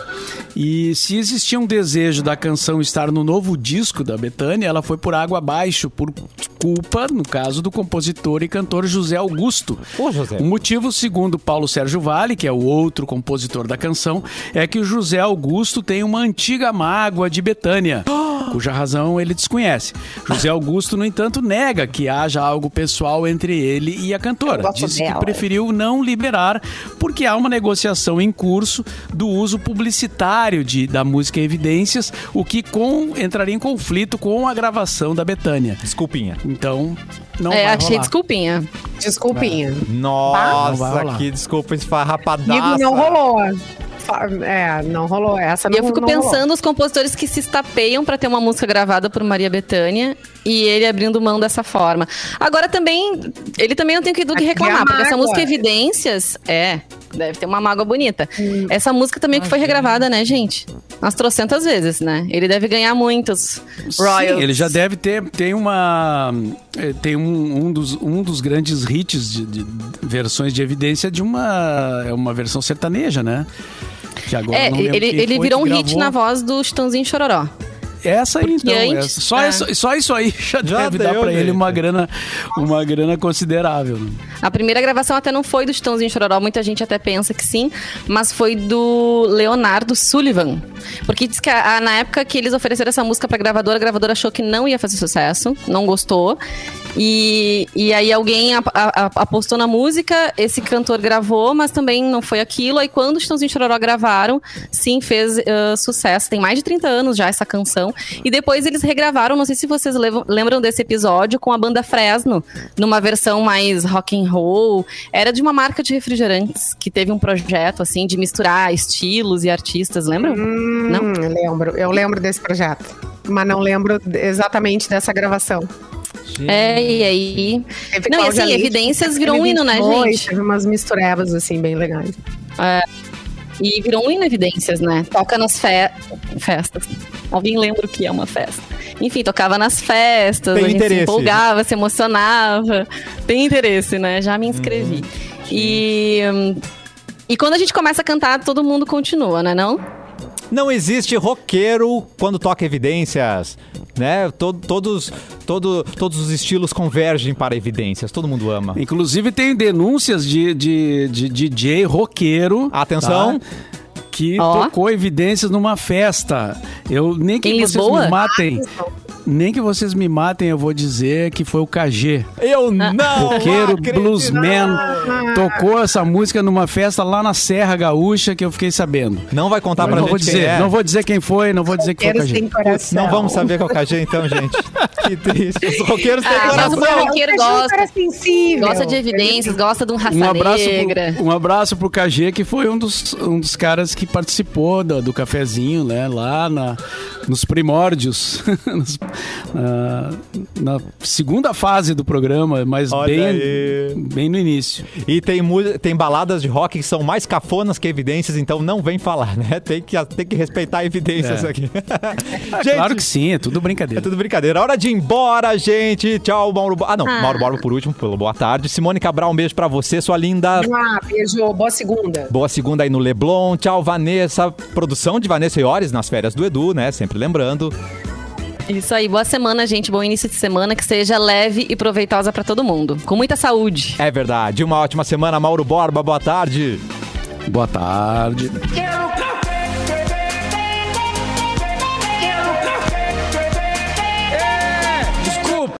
E se existia um desejo da canção estar no novo disco da Bethânia, ela foi por água abaixo, por culpa, no caso, do compositor e cantor José Augusto. Ô, José. O motivo, segundo Paulo Sérgio Vale, que é o outro compositor da canção, é que o José Augusto tem uma antiga mágoa de Betânia, cuja razão ele desconhece. José Augusto, no entanto, nega que haja algo pessoal entre ele e a cantora. Disse que preferiu não liberar porque há uma negociação em curso do uso publicitário de, da música Evidências, o que com, entraria em conflito com a gravação da Betânia. Desculpinha. Então, não é, vai achei rolar. desculpinha. Desculpinha. Nossa, que desculpa esfarrapadaça. Amigo, não rolou. É, não rolou. Essa E não eu fico não rolou. pensando os compositores que se estapeiam pra ter uma música gravada por Maria Bethânia e ele abrindo mão dessa forma. Agora também, ele também não tem que do que é reclamar, porque essa música Evidências, é, deve ter uma mágoa bonita. Hum. Essa música também que foi regravada, né, gente? Umas trocentas vezes, né? Ele deve ganhar muitos royalties. Sim, ele já deve ter tem uma eh, tem um, um dos, um dos grandes hits de, de versões de evidência de uma é uma versão sertaneja, né? Que agora É, ele, ele virou um que hit gravou. na voz do Chitãozinho Chororó. Essa aí, então. antes- essa- só, é. isso, só isso aí já, Já deve dar deu, pra ele gente. uma grana, uma grana considerável. né? A primeira gravação até não foi do Chitãozinho Chororó, muita gente até pensa que sim, mas foi do Leonardo Sullivan. Porque diz que a- a- na época que eles ofereceram essa música pra gravadora, a gravadora achou que não ia fazer sucesso, não gostou. E, e aí alguém a- a- apostou na música, esse cantor gravou, mas também não foi aquilo. Aí quando o Chitãozinho Chororó gravaram, sim, fez ah, sucesso. Tem mais de 30 anos já essa canção. E depois eles regravaram, não sei se vocês lembram desse episódio, com a banda Fresno, numa versão mais rock and roll. Era de uma marca de refrigerantes, que teve um projeto, assim, de misturar estilos e artistas, lembram? Não? Hum, eu lembro. Eu lembro desse projeto. Mas não lembro exatamente dessa gravação. É, e aí... Teve Não, e assim, Leite, Evidências virou um hino, né, 22, gente? Teve umas misturebas, assim, bem legais. E virou um evidências, né? Toca nas fe- festas. Alguém lembra o que é uma festa? Enfim, tocava nas festas, Tem a gente interesse. se empolgava, se emocionava. Tem interesse, né? Já me inscrevi. e, hum, e quando a gente começa a cantar, todo mundo continua, né? Não? Não existe roqueiro quando toca evidências, né? Todo- todos, todo, todos os estilos convergem para evidências, todo mundo ama. Inclusive tem denúncias de, de, de DJ roqueiro. Atenção. tá? Que Ó. tocou evidências numa festa. Eu nem que Em vocês Lisboa? me matem. Nem que vocês me matem, eu vou dizer que foi o KG. Eu não Roqueiro, bluesman, tocou essa música numa festa lá na Serra Gaúcha que eu fiquei sabendo. Não vai contar pra não gente vou quem dizer, é. não vou dizer quem foi, não vou dizer que foi o KG. coração. Não vamos saber qual que é a KG então, gente. [LAUGHS] Que triste. Os roqueiros têm Ah, mas coração. o meu roqueiro gosta. Sensível. Gosta de evidências, gosta de um raça Um abraço, negra. pro, um abraço pro KG, que foi um dos, um dos caras que participou do, do cafezinho, né? Lá na, nos primórdios. [LAUGHS] Nos- na, na segunda fase do programa, mas Olha bem, aí. bem no início. E tem, tem baladas de rock que são mais cafonas que evidências, então não vem falar, né? Tem que, tem que respeitar evidências É. aqui. [LAUGHS] Claro que sim, é tudo É brincadeira. tudo brincadeira. Hora de ir embora, gente. Tchau, Mauro. Ah, não. Ah. Mauro Borba por último, pelo boa tarde. Simone Cabral, um beijo pra você, sua linda. Ah, beijo. Boa segunda. Boa segunda aí no Leblon. Tchau, Vanessa. Produção de Vanessa Iores nas férias do Edu, né? Sempre lembrando. Isso aí, boa semana, gente. Bom início de semana, que seja leve e proveitosa pra todo mundo. Com muita saúde. É verdade. Uma ótima semana, Mauro Borba. Boa tarde. Boa tarde. Quero